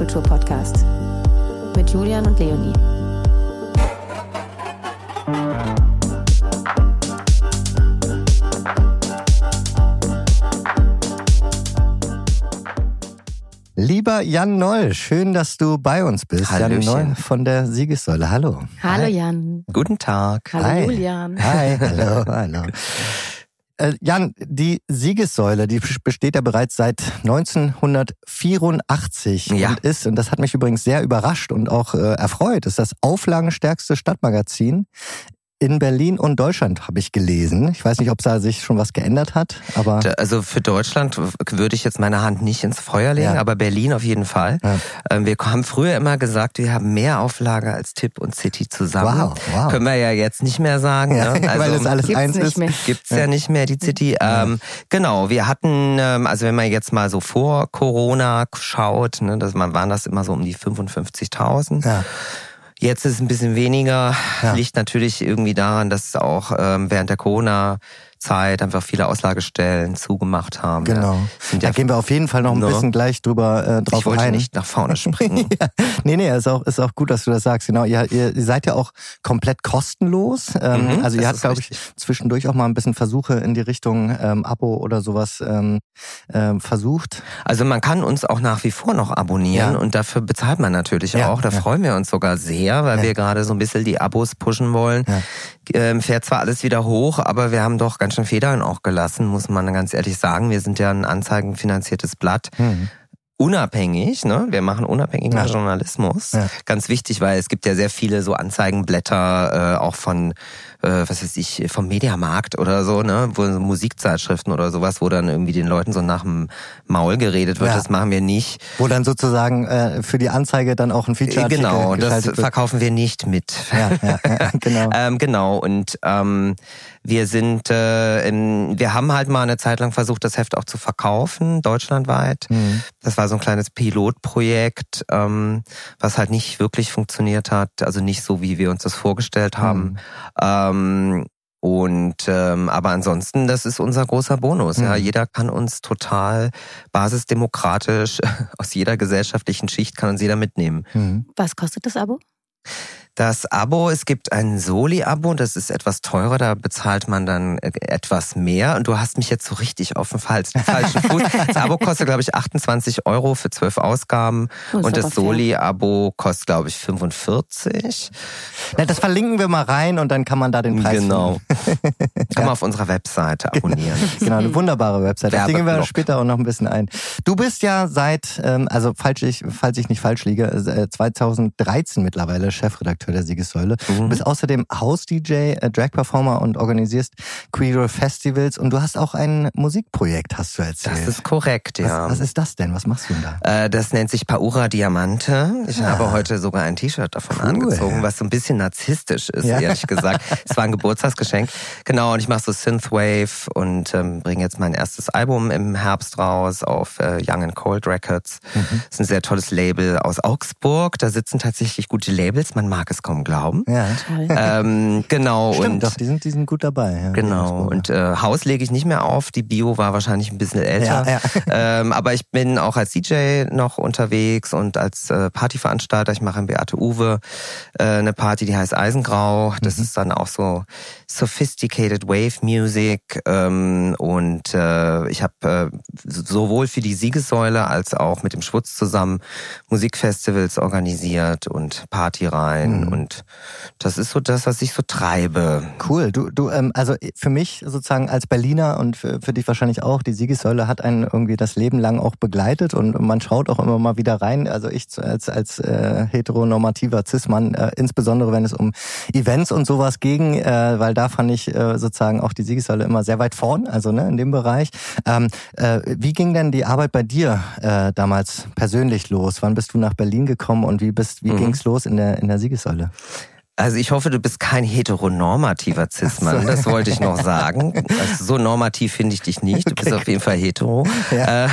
Feierkultur-Podcast mit Julian und Leonie. Lieber Jan Noll, schön, dass du bei uns bist. Hallöchen. Jan Noll von der Siegessäule. Hallo. Hallo Hi. Jan. Guten Tag. Hallo Hi. Julian. Hi, hallo, hallo. Äh, Jan, die Siegessäule, die besteht ja bereits seit 1984 Ja. und ist, und das hat mich übrigens sehr überrascht und auch äh, erfreut, ist das auflagenstärkste Stadtmagazin in Berlin und Deutschland, habe ich gelesen. Ich weiß nicht, ob da sich schon was geändert hat, aber Also für Deutschland würde ich jetzt meine Hand nicht ins Feuer legen, Ja. aber Berlin auf jeden Fall. Ja. Ähm, Wir haben früher immer gesagt, wir haben mehr Auflage als Tipp und City zusammen. Wow, wow. Können wir ja jetzt nicht mehr sagen. ja, ne? weil es alles Gibt's eins nicht ist. mehr. Gibt's ja. nicht mehr, die City. Ähm, genau, wir hatten, ähm, also wenn man jetzt mal so vor Corona schaut, ne, das man waren das immer so um die 55.000. Jetzt ist es ein bisschen weniger, Ja. liegt natürlich irgendwie daran, dass auch ähm, während der Corona-Zeit einfach viele Auslagestellen zugemacht haben. Genau. Ja. Da ja, gehen wir auf jeden Fall noch ein Ne? bisschen gleich drüber äh, drauf ich wollte ein. nicht nach vorne springen. ja. Nee, nee, ist auch, ist auch gut, dass du das sagst. Genau, ihr, ihr seid ja auch komplett kostenlos. Ähm, Mhm, also ihr habt, glaube ich, zwischendurch auch mal ein bisschen Versuche in die Richtung ähm, Abo oder sowas ähm, ähm, versucht. Also man kann uns auch nach wie vor noch abonnieren Ja. und dafür bezahlt man natürlich Ja, auch. Da ja. freuen wir uns sogar sehr, weil Ja. wir gerade so ein bisschen die Abos pushen wollen. Ähm, fährt zwar alles wieder hoch, aber wir haben doch ganz schön Federn auch gelassen, muss man ganz ehrlich sagen. Wir sind ja ein anzeigenfinanziertes Blatt. Hm. unabhängig, ne? Wir machen unabhängigen Ja. Journalismus. Ja. Ganz wichtig, weil es gibt ja sehr viele so Anzeigenblätter, äh, auch von, äh, was weiß ich, vom Mediamarkt oder so, ne? Wo so Musikzeitschriften oder sowas, wo dann irgendwie den Leuten so nach dem Maul geredet wird. Ja. Das machen wir nicht. Wo dann sozusagen äh, für die Anzeige dann auch ein Feature genau, das wird. verkaufen wir nicht mit. Ja, ja, ja, genau. Ähm, genau, und ähm, wir sind, äh, in, wir haben halt mal eine Zeit lang versucht, das Heft auch zu verkaufen, deutschlandweit. Mhm. Das war so ein kleines Pilotprojekt, ähm, was halt nicht wirklich funktioniert hat, also nicht so, wie wir uns das vorgestellt haben. Ähm, und ähm, aber ansonsten, das ist unser großer Bonus. Ja, Mhm. jeder kann uns total basisdemokratisch aus jeder gesellschaftlichen Schicht kann uns jeder mitnehmen. Mhm. Was kostet das Abo? Das Abo, es gibt ein Soli-Abo, das ist etwas teurer, da bezahlt man dann äh, etwas mehr. Und du hast mich jetzt so richtig auf dem falschen, falschen Fuß. Das Abo kostet, glaube ich, 28 Euro für zwölf Ausgaben. Oh, ist und das. Soli-Abo kostet, glaube ich, 45. Na, das verlinken wir mal rein und dann kann man da den Preis Genau. finden. Kann man auf unserer Webseite abonnieren. Genau, eine wunderbare Website. Das legen wir später auch noch ein bisschen ein. Du bist ja seit, ähm, also falls ich, falls ich nicht falsch liege, äh, 2013 mittlerweile Chefredakteur der Siegessäule. Du Mhm. bist außerdem House-DJ, äh, Drag-Performer und organisierst Queer Festivals und du hast auch ein Musikprojekt, hast du erzählt. Das ist korrekt, ja. was, was ist das denn? Was machst du denn da? Äh, Das nennt sich Paura Diamante. Ich Ah. habe heute sogar ein T-Shirt davon Cool. angezogen, was so ein bisschen narzisstisch ist, Ja. ehrlich gesagt. Es war ein Geburtstagsgeschenk. Genau, und ich mache so Synthwave und ähm, bringe jetzt mein erstes Album im Herbst raus auf äh, Young and Cold Records. Mhm. Das ist ein sehr tolles Label aus Augsburg. Da sitzen tatsächlich gute Labels. Man mag es kaum glauben. Ja, Toll. Ähm, genau. stimmt, und doch, die sind, die sind gut dabei. Ja, Genau. Und äh, Haus lege ich nicht mehr auf. Die Bio war wahrscheinlich ein bisschen älter. Ja, ja. Ähm, aber ich bin auch als DJ noch unterwegs und als äh, Partyveranstalter. Ich mache in Beate Uwe äh, eine Party, die heißt Eisengrau. Das Mhm. ist dann auch so sophisticated Wave Music. Ähm, und äh, ich habe äh, sowohl für die Siegessäule als auch mit dem Schwutz zusammen Musikfestivals organisiert und Partyreihen. Mhm. Und das ist so das, was ich so treibe. Cool. Du, du, ähm, also für mich sozusagen als Berliner und für, für dich wahrscheinlich auch, die Siegessäule hat einen irgendwie das Leben lang auch begleitet und man schaut auch immer mal wieder rein. Also ich als, als äh, heteronormativer Cis-Mann, äh, insbesondere wenn es um Events und sowas ging, äh, weil da fand ich äh, sozusagen auch die Siegessäule immer sehr weit vorn, also ne, in dem Bereich. Ähm, äh, wie ging denn die Arbeit bei dir äh, damals persönlich los? Wann bist du nach Berlin gekommen und wie bist, wie Mhm. ging's los in der in der Siegessäule? Also ich hoffe, du bist kein heteronormativer Cis-Mann, das wollte ich noch sagen. Also so normativ finde ich dich nicht, du bist auf jeden Fall hetero. Ja. Äh,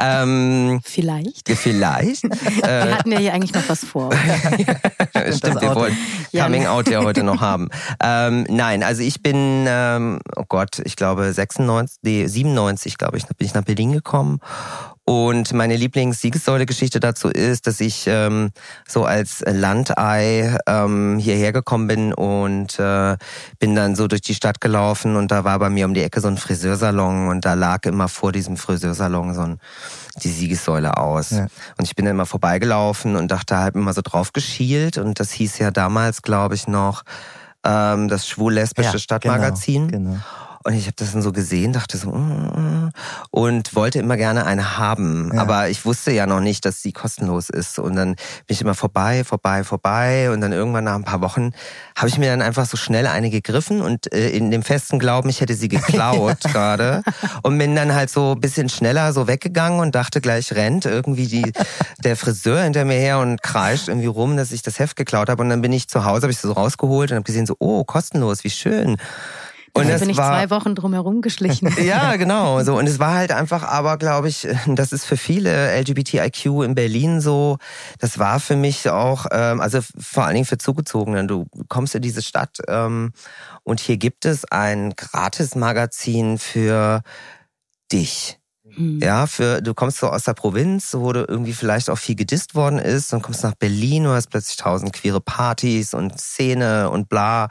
ähm, Vielleicht. vielleicht. Wir hatten ja hier eigentlich noch was vor. stimmt, wir Auto. wollen Ja. Coming Out ja heute noch haben. Ähm, nein, also ich bin, ähm, oh Gott, ich glaube 96, nee, 97, glaube ich, bin ich nach Berlin gekommen Und meine Lieblings-Siegessäule-Geschichte dazu ist, dass ich ähm, so als Landei ähm, hierher gekommen bin und äh, bin dann so durch die Stadt gelaufen und da war bei mir um die Ecke so ein Friseursalon und da lag immer vor diesem Friseursalon so ein, die Siegessäule aus. Ja. Und ich bin dann immer vorbeigelaufen und dachte halt immer so drauf geschielt und das hieß ja damals, glaube ich, noch ähm, das schwul-lesbische ja, Stadtmagazin. Genau, genau. Und ich habe das dann so gesehen, dachte so, mm, und wollte immer gerne eine haben. Ja. Aber ich wusste ja noch nicht, dass sie kostenlos ist. Und dann bin ich immer vorbei, vorbei, vorbei. Und dann irgendwann nach ein paar Wochen habe ich mir dann einfach so schnell eine gegriffen und äh, in dem festen Glauben, ich hätte sie geklaut gerade. Und bin dann halt so ein bisschen schneller so weggegangen und dachte gleich rennt irgendwie die, der Friseur hinter mir her und kreischt irgendwie rum, dass ich das Heft geklaut habe. Und dann bin ich zu Hause, habe ich so rausgeholt und habe gesehen so, oh, kostenlos, wie schön. Und da bin ich war, zwei Wochen drum herum geschlichen. ja, genau. So und es war halt einfach, aber glaube ich, das ist für viele LGBTIQ in Berlin so. Das war für mich auch, ähm, also vor allen Dingen für Zugezogene. Du kommst in diese Stadt ähm, und hier gibt es ein Gratis-Magazin für dich. Mhm. Ja, für du kommst so aus der Provinz, wo du irgendwie vielleicht auch viel gedisst worden ist, und kommst nach Berlin, du hast plötzlich tausend queere Partys und Szene und bla.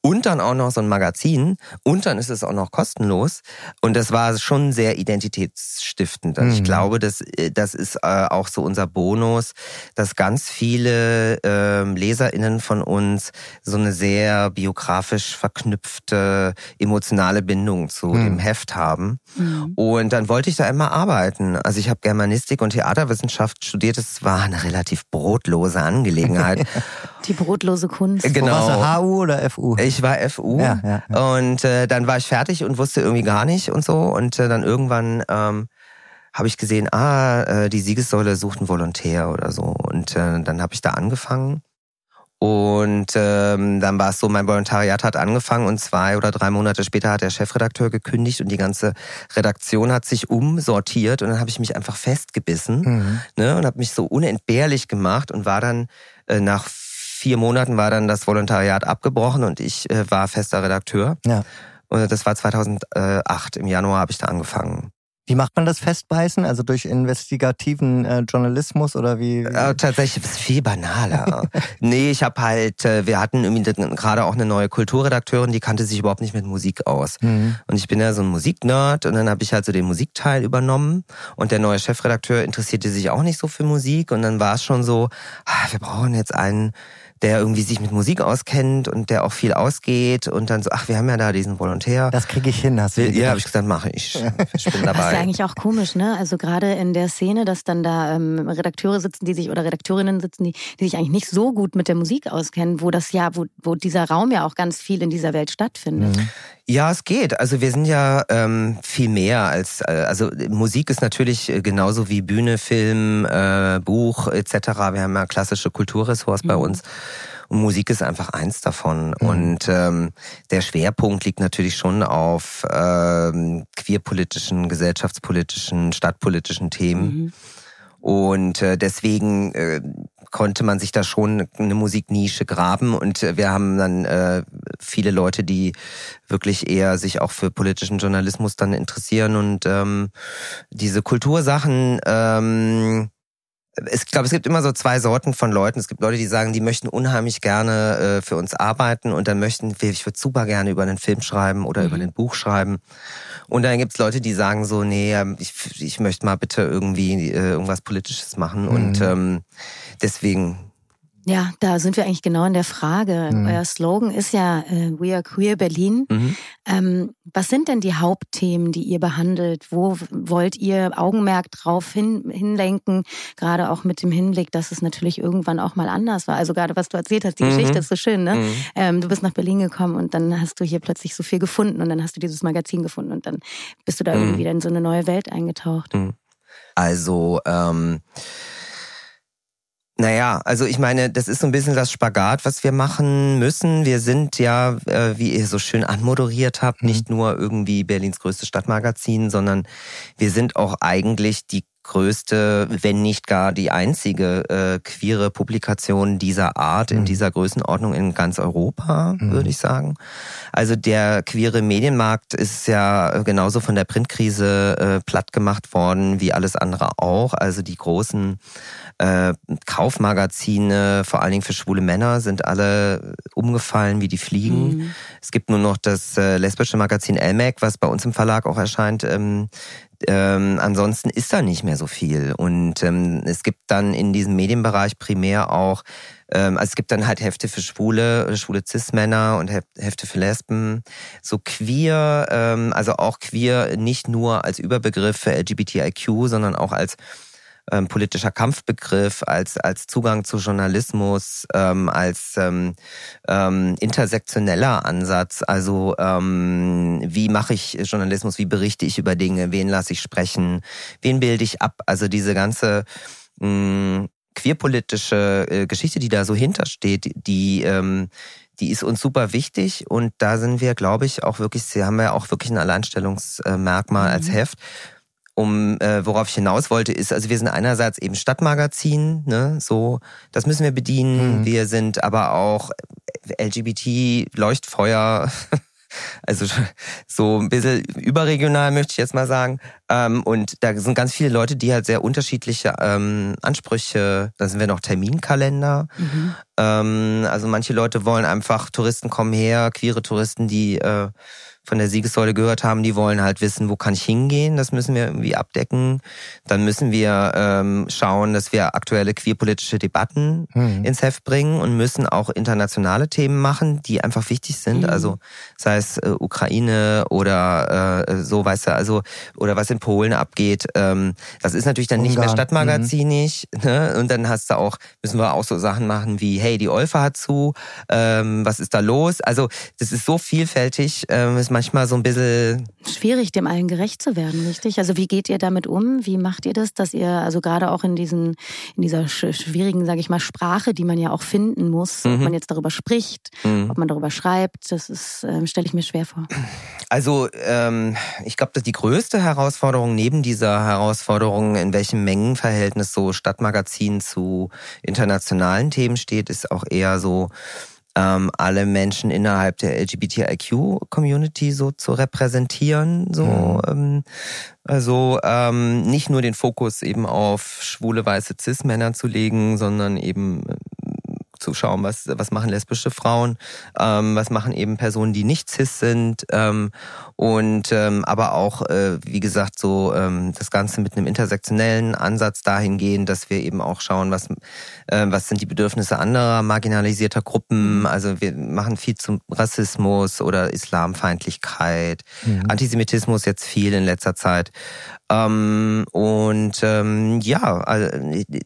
Und dann auch noch so ein Magazin. Und dann ist es auch noch kostenlos. Und das war schon sehr identitätsstiftend. Also mhm. ich glaube, das, äh, das ist äh, auch so unser Bonus, dass ganz viele äh, LeserInnen von uns so eine sehr biografisch verknüpfte emotionale Bindung zu mhm. dem Heft haben. Mhm. Und dann wollte ich da immer arbeiten. Also ich habe Germanistik und Theaterwissenschaft studiert. Es war eine relativ brotlose Angelegenheit. Die brotlose Kunst. Genau. Warst du HU oder FU? Ich war FU. Ja, ja, ja. Und äh, dann war ich fertig und wusste irgendwie gar nicht und so. Und äh, dann irgendwann ähm, habe ich gesehen, ah, äh, die Siegessäule sucht einen Volontär oder so. Und äh, dann habe ich da angefangen und ähm, dann war es so, mein Volontariat hat angefangen und zwei oder drei Monate später hat der Chefredakteur gekündigt und die ganze Redaktion hat sich umsortiert und dann habe ich mich einfach festgebissen mhm. ne, und habe mich so unentbehrlich gemacht und war dann äh, nach vier Monaten war dann das Volontariat abgebrochen und ich äh, war fester Redakteur. Ja. Und das war 2008, im Januar habe ich da angefangen. Wie macht man das Festbeißen? Also durch investigativen äh, Journalismus oder wie? Äh, tatsächlich ist viel banaler. nee, ich habe halt, äh, wir hatten irgendwie gerade auch eine neue Kulturredakteurin, die kannte sich überhaupt nicht mit Musik aus. Mhm. Und ich bin ja so ein Musiknerd und dann habe ich halt so den Musikteil übernommen und der neue Chefredakteur interessierte sich auch nicht so für Musik und dann war es schon so, ah, wir brauchen jetzt einen der irgendwie sich mit Musik auskennt und der auch viel ausgeht und dann so, ach, wir haben ja da diesen Volontär. Das kriege ich hin, hast du Ja, habe ich gesagt, mache ich. Ich bin dabei. Das ist ja eigentlich auch komisch, ne? Also gerade in der Szene, dass dann da ähm, Redakteure sitzen, die sich oder Redakteurinnen sitzen, die, die sich eigentlich nicht so gut mit der Musik auskennen, wo das ja, wo, wo dieser Raum ja auch ganz viel in dieser Welt stattfindet. Mhm. Ja, es geht. Also wir sind ja ähm, viel mehr als äh, also Musik ist natürlich äh, genauso wie Bühne, Film, äh, Buch etc. Wir haben ja klassische Kulturressorts mhm. bei uns. Und Musik ist einfach eins davon. Mhm. Und ähm, der Schwerpunkt liegt natürlich schon auf ähm, queerpolitischen, gesellschaftspolitischen, stadtpolitischen Themen. Mhm. Und äh, deswegen äh, konnte man sich da schon eine Musiknische graben. Und äh, wir haben dann äh, viele Leute, die wirklich eher sich auch für politischen Journalismus dann interessieren und ähm, diese Kultursachen ähm, ich glaube, es gibt immer so zwei Sorten von Leuten. Es gibt Leute, die sagen, die möchten unheimlich gerne äh, für uns arbeiten und dann möchten ich würde super gerne über einen Film schreiben oder mhm. über ein Buch schreiben. Und dann gibt es Leute, die sagen so, nee, ähm, ich, ich möchte mal bitte irgendwie äh, irgendwas Politisches machen. Mhm. Und ähm, deswegen ja, da sind wir eigentlich genau in der Frage. Mhm. Euer Slogan ist ja äh, We are Queer Berlin. Mhm. Ähm, was sind denn die Hauptthemen, die ihr behandelt? Wo wollt ihr Augenmerk drauf hin, hinlenken? Gerade auch mit dem Hinblick, dass es natürlich irgendwann auch mal anders war. Also gerade was du erzählt hast, die mhm. Geschichte ist so schön. Ne? Mhm. Ähm, du bist nach Berlin gekommen und dann hast du hier plötzlich so viel gefunden und dann hast du dieses Magazin gefunden und dann bist du da irgendwie mhm. wieder in so eine neue Welt eingetaucht. Mhm. Also ähm naja, also ich meine, das ist so ein bisschen das Spagat, was wir machen müssen. Wir sind ja, äh, wie ihr so schön anmoderiert habt, mhm. nicht nur irgendwie Berlins größte Stadtmagazin, sondern wir sind auch eigentlich die größte, wenn nicht gar die einzige äh, queere Publikation dieser Art in mhm. dieser Größenordnung in ganz Europa, mhm. würde ich sagen. Also der queere Medienmarkt ist ja genauso von der Printkrise äh, platt gemacht worden wie alles andere auch. Also die großen äh, Kaufmagazine, vor allen Dingen für schwule Männer, sind alle umgefallen wie die Fliegen. Mhm. Es gibt nur noch das äh, lesbische Magazin Elmec, was bei uns im Verlag auch erscheint. Ähm, ähm, ansonsten ist da nicht mehr so viel. Und ähm, es gibt dann in diesem Medienbereich primär auch, ähm, also es gibt dann halt Hefte für Schwule, schwule Cis-Männer und Hefte für Lesben. So queer, ähm, also auch queer nicht nur als Überbegriff für LGBTIQ, sondern auch als ähm, politischer Kampfbegriff, als, als Zugang zu Journalismus, ähm, als ähm, ähm, intersektioneller Ansatz. Also ähm, wie mache ich Journalismus, wie berichte ich über Dinge, wen lasse ich sprechen, wen bilde ich ab. Also diese ganze mh, mm, queerpolitische äh, Geschichte, die da so hintersteht, die ähm, die ist uns super wichtig und da sind wir, glaube ich, auch wirklich, sie haben ja auch wirklich ein Alleinstellungsmerkmal mhm. als Heft, um äh, worauf ich hinaus wollte, ist, also wir sind einerseits eben Stadtmagazin, ne, so, das müssen wir bedienen. Mhm. Wir sind aber auch LGBT, Leuchtfeuer, also so ein bisschen überregional möchte ich jetzt mal sagen. Ähm, und da sind ganz viele Leute, die halt sehr unterschiedliche ähm, Ansprüche, da sind wir noch Terminkalender. Mhm. Ähm, also manche Leute wollen einfach, Touristen kommen her, queere Touristen, die äh, von der Siegessäule gehört haben, die wollen halt wissen, wo kann ich hingehen, das müssen wir irgendwie abdecken. Dann müssen wir ähm, schauen, dass wir aktuelle queerpolitische Debatten mhm. ins Heft bringen und müssen auch internationale Themen machen, die einfach wichtig sind. Mhm. Also sei es äh, Ukraine oder äh, so, weißt du, also oder was in Polen abgeht. Ähm, das ist natürlich dann Ungarn. nicht mehr stadtmagazinig. Mhm. Ne? Und dann hast du auch, müssen wir auch so Sachen machen wie, hey, die Olfa hat zu, ähm, was ist da los? Also das ist so vielfältig. Ähm, manchmal so ein bisschen. Schwierig, dem allen gerecht zu werden, richtig? Also wie geht ihr damit um? Wie macht ihr das, dass ihr, also gerade auch in diesen, in dieser schwierigen, sage ich mal, Sprache, die man ja auch finden muss, mhm. ob man jetzt darüber spricht, mhm. ob man darüber schreibt, das ist, äh, stelle ich mir schwer vor. Also ähm, ich glaube, dass die größte Herausforderung neben dieser Herausforderung, in welchem Mengenverhältnis so Stadtmagazin zu internationalen Themen steht, ist auch eher so, ähm, alle Menschen innerhalb der LGBTIQ-Community so zu repräsentieren. So, mhm. ähm, also ähm, nicht nur den Fokus eben auf schwule weiße Cis-Männer zu legen, sondern eben zu schauen, was, was machen lesbische Frauen, ähm, was machen eben Personen, die nicht cis sind ähm, und ähm, aber auch, äh, wie gesagt, so ähm, das Ganze mit einem intersektionellen Ansatz dahingehend, dass wir eben auch schauen, was, äh, was sind die Bedürfnisse anderer marginalisierter Gruppen. Mhm. Also wir machen viel zum Rassismus oder Islamfeindlichkeit, mhm. Antisemitismus jetzt viel in letzter Zeit. Ähm, und ähm, ja, also,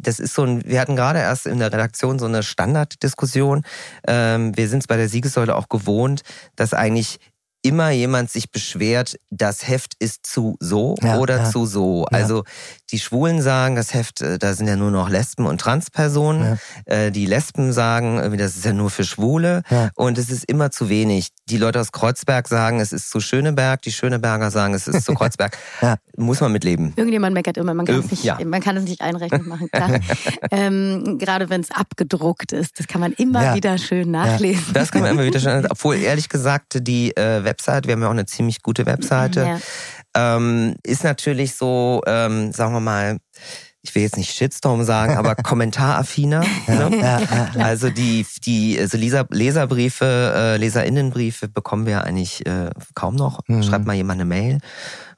das ist so ein, wir hatten gerade erst in der Redaktion so eine Standarddiskussion. Ähm, wir sind es bei der Siegessäule auch gewohnt, dass eigentlich immer jemand sich beschwert, das Heft ist zu so ja, oder ja. zu so. Also die Schwulen sagen, das Heft, äh, da sind ja nur noch Lesben und Transpersonen. Ja. Äh, die Lesben sagen, das ist ja nur für Schwule. Ja. Und es ist immer zu wenig. Die Leute aus Kreuzberg sagen, es ist zu Schöneberg. Die Schöneberger sagen, es ist zu Kreuzberg. ja. Muss man mitleben. Irgendjemand meckert immer. Man kann, es, nicht, man kann es nicht einrechnen machen. Klar. ähm, gerade wenn es abgedruckt ist. Das kann man immer wieder schön nachlesen. Das kann man immer wieder schön. Obwohl, ehrlich gesagt, die äh, Website, wir haben ja auch eine ziemlich gute Webseite ähm, ist natürlich so, ähm, sagen wir mal, ich will jetzt nicht Shitstorm sagen, aber kommentaraffiner. ne? ja, ja, ja. Also die, die also Leser, Leserbriefe, äh, Leserinnenbriefe bekommen wir eigentlich äh, kaum noch. Mhm. Schreibt mal jemand eine Mail,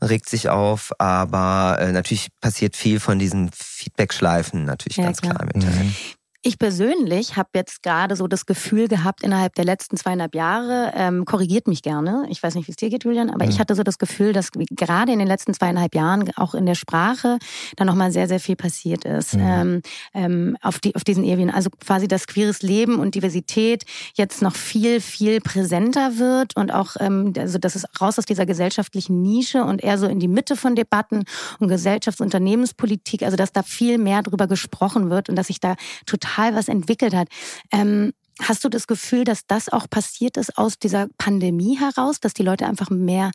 regt sich auf, aber äh, natürlich passiert viel von diesen Feedback-Schleifen natürlich ganz klar, klar mit. Mhm. Ich persönlich habe jetzt gerade so das Gefühl gehabt, innerhalb der letzten zweieinhalb Jahre, ähm, korrigiert mich gerne, ich weiß nicht, wie es dir geht, Julian, aber mhm. ich hatte so das Gefühl, dass gerade in den letzten zweieinhalb Jahren auch in der Sprache da nochmal sehr, sehr viel passiert ist mhm. ähm, ähm, auf, die, auf diesen Ebenen. Also quasi das queeres Leben und Diversität jetzt noch viel, viel präsenter wird und auch, ähm, also das ist raus aus dieser gesellschaftlichen Nische und eher so in die Mitte von Debatten und Gesellschaftsunternehmenspolitik, also dass da viel mehr drüber gesprochen wird und dass sich da total total was entwickelt hat. Ähm, Hast du das Gefühl, dass das auch passiert ist aus dieser Pandemie heraus, dass die Leute einfach mehr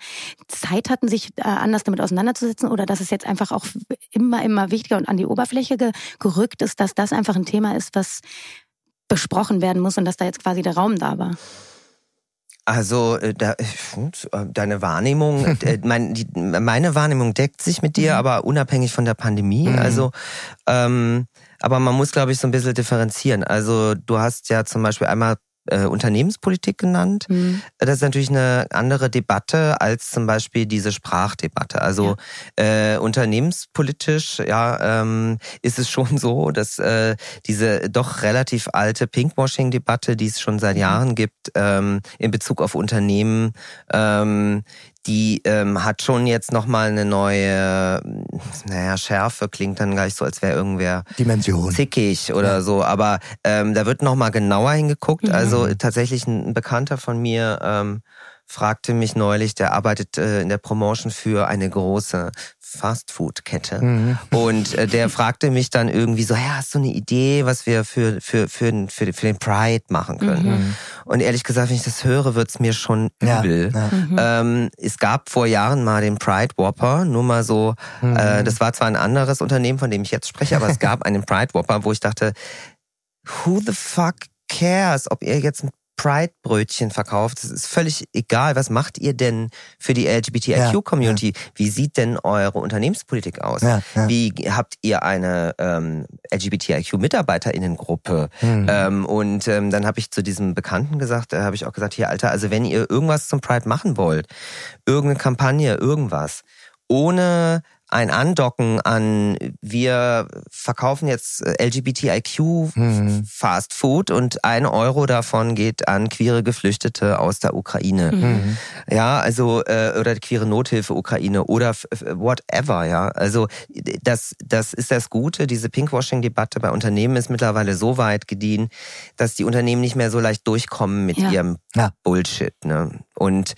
Zeit hatten, sich äh, anders damit auseinanderzusetzen oder dass es jetzt einfach auch immer, immer wichtiger und an die Oberfläche gerückt ist, dass das einfach ein Thema ist, was besprochen werden muss und dass da jetzt quasi der Raum da war? Also äh, da, äh, deine Wahrnehmung, mein, die, meine Wahrnehmung deckt sich mit dir, mhm. aber unabhängig von der Pandemie. Mhm. Also, ähm, aber man muss, glaube ich, so ein bisschen differenzieren. Also du hast ja zum Beispiel einmal äh, Unternehmenspolitik genannt. Mhm. Das ist natürlich eine andere Debatte als zum Beispiel diese Sprachdebatte. Also ja. äh, unternehmenspolitisch ja, ähm, ist es schon so, dass äh, diese doch relativ alte Pinkwashing-Debatte, die es schon seit mhm. Jahren gibt, ähm, in Bezug auf Unternehmen, ähm, die ähm, hat schon jetzt nochmal eine neue, naja, Schärfe klingt dann gleich so, als wäre irgendwer Dimension. zickig oder ja. so. Aber ähm, da wird nochmal genauer hingeguckt. Mhm. Also tatsächlich ein Bekannter von mir ähm, fragte mich neulich, der arbeitet äh, in der Promotion für eine große Fastfood-Kette. Mhm. Und äh, der fragte mich dann irgendwie so, ja, hast du eine Idee, was wir für, für, für, für, für den Pride machen können? Mhm. Und ehrlich gesagt, wenn ich das höre, wird's mir schon übel. Ja, ja. Mhm. Ähm, es gab vor Jahren mal den Pride Whopper, nur mal so, mhm. äh, das war zwar ein anderes Unternehmen, von dem ich jetzt spreche, aber es gab einen Pride Whopper, wo ich dachte, who the fuck cares, ob ihr jetzt ein Pride-Brötchen verkauft. Es ist völlig egal. Was macht ihr denn für die LGBTIQ-Community? Ja, ja. Wie sieht denn eure Unternehmenspolitik aus? Ja, Wie habt ihr eine ähm, LGBTIQ-MitarbeiterInnengruppe? Mhm. Ähm, und ähm, dann habe ich zu diesem Bekannten gesagt, da habe ich auch gesagt, hier Alter, also wenn ihr irgendwas zum Pride machen wollt, irgendeine Kampagne, irgendwas, ohne ein Andocken an, wir verkaufen jetzt äh, LGBTIQ mhm. Fast Food und ein Euro davon geht an queere Geflüchtete aus der Ukraine. Mhm. Ja, also, äh, oder queere Nothilfe Ukraine oder whatever, ja. Also, das, das ist das Gute. Diese Pinkwashing-Debatte bei Unternehmen ist mittlerweile so weit gediehen, dass die Unternehmen nicht mehr so leicht durchkommen mit ja. ihrem ja. Bullshit, ne. Und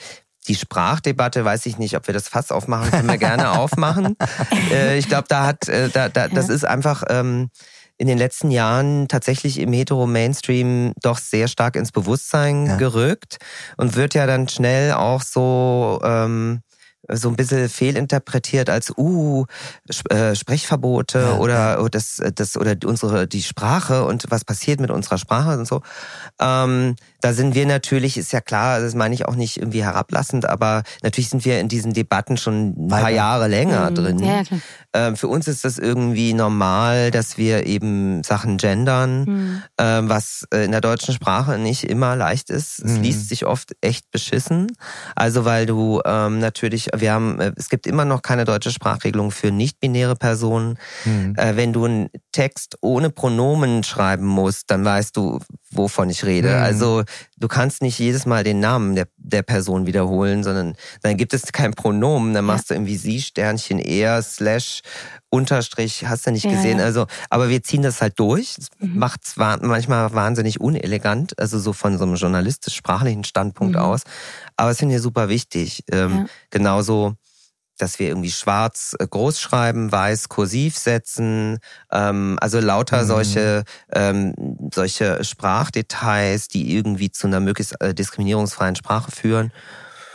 die Sprachdebatte, weiß ich nicht, ob wir das Fass aufmachen, können wir gerne aufmachen. Äh, ich glaube, da hat, äh, da, da, das ist einfach ähm, in den letzten Jahren tatsächlich im Hetero-Mainstream doch sehr stark ins Bewusstsein ja. gerückt und wird ja dann schnell auch so ähm, so ein bisschen fehlinterpretiert als uh äh, Sprechverbote ja, oder ja. das das oder unsere die Sprache und was passiert mit unserer Sprache und so. Ähm, da sind wir natürlich, ist ja klar, das meine ich auch nicht irgendwie herablassend, aber natürlich sind wir in diesen Debatten schon ein paar Jahre länger mhm. drin. Ja, klar. Für uns ist das irgendwie normal, dass wir eben Sachen gendern, mhm. ähm, was äh, in der deutschen Sprache nicht immer leicht ist. Es mhm. liest sich oft echt beschissen. Also weil du ähm, natürlich, wir haben, äh, es gibt immer noch keine deutsche Sprachregelung für nicht-binäre Personen. Mhm. Äh, wenn du einen Text ohne Pronomen schreiben musst, dann weißt du, wovon ich rede. Mhm. Also du kannst nicht jedes Mal den Namen der, der Person wiederholen, sondern dann gibt es kein Pronomen, dann machst ja. du irgendwie sie, Sternchen, er, Slash, Unterstrich, hast du nicht ja, gesehen. Ja. Also, aber wir ziehen das halt durch. Das mhm. macht zwar manchmal wahnsinnig unelegant, also so von so einem journalistisch-sprachlichen Standpunkt mhm. aus. Aber es finde ich super wichtig. Ähm, genauso dass wir irgendwie schwarz äh, groß schreiben, weiß kursiv setzen, ähm, also lauter mhm. solche ähm, solche Sprachdetails, die irgendwie zu einer möglichst äh, diskriminierungsfreien Sprache führen.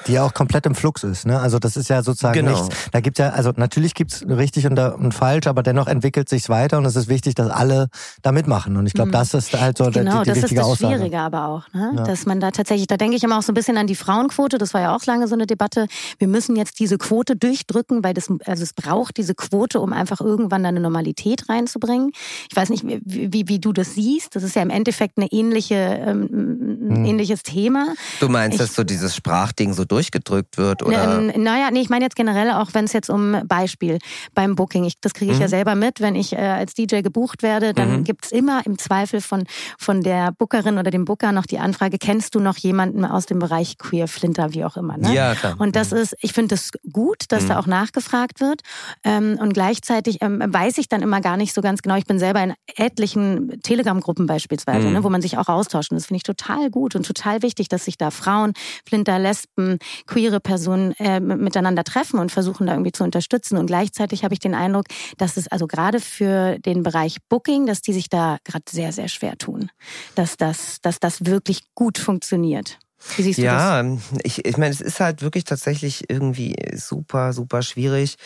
Die ja auch komplett im Flux ist, ne? Also das ist ja sozusagen genau. nichts. Da gibt's ja, also natürlich gibt's richtig und, und falsch, aber dennoch entwickelt sich's weiter und es ist wichtig, dass alle da mitmachen. Und ich glaube, mhm. das ist halt so genau, die, die das ist das Aussage. Schwierige aber auch, ne? Ja. Dass man da tatsächlich, da denke ich immer auch so ein bisschen an die Frauenquote, das war ja auch lange so eine Debatte. Wir müssen jetzt diese Quote durchdrücken, weil das, also es braucht diese Quote, um einfach irgendwann da eine Normalität reinzubringen. Ich weiß nicht, wie, wie, wie du das siehst. Das ist ja im Endeffekt eine ähnliche, ähm, ein hm. ähnliches Thema. Du meinst, ich, dass so dieses Sprachding so durchgedrückt wird? Oder? Naja, nee, ich meine jetzt generell auch, wenn es jetzt um Beispiel beim Booking, ich, das kriege ich mhm. ja selber mit, wenn ich äh, als DJ gebucht werde, dann mhm. gibt's immer im Zweifel von, von der Bookerin oder dem Booker noch die Anfrage, kennst du noch jemanden aus dem Bereich Queer, Flinter, wie auch immer. Ne? Ja, klar. Und das mhm. ist, ich finde das gut, dass mhm. da auch nachgefragt wird. Ähm, und gleichzeitig ähm, weiß ich dann immer gar nicht so ganz genau, ich bin selber in etlichen Telegram-Gruppen beispielsweise, mhm. ne, wo man sich auch austauscht. Und das finde ich total gut und total wichtig, dass sich da Frauen, Flinter, Lesben, queere Personen äh, miteinander treffen und versuchen da irgendwie zu unterstützen. Und gleichzeitig habe ich den Eindruck, dass es also gerade für den Bereich Booking, dass die sich da gerade sehr, sehr schwer tun, dass das, dass das wirklich gut funktioniert. Wie siehst du ja, das? ich, ich meine, es ist halt wirklich tatsächlich irgendwie super, super schwierig,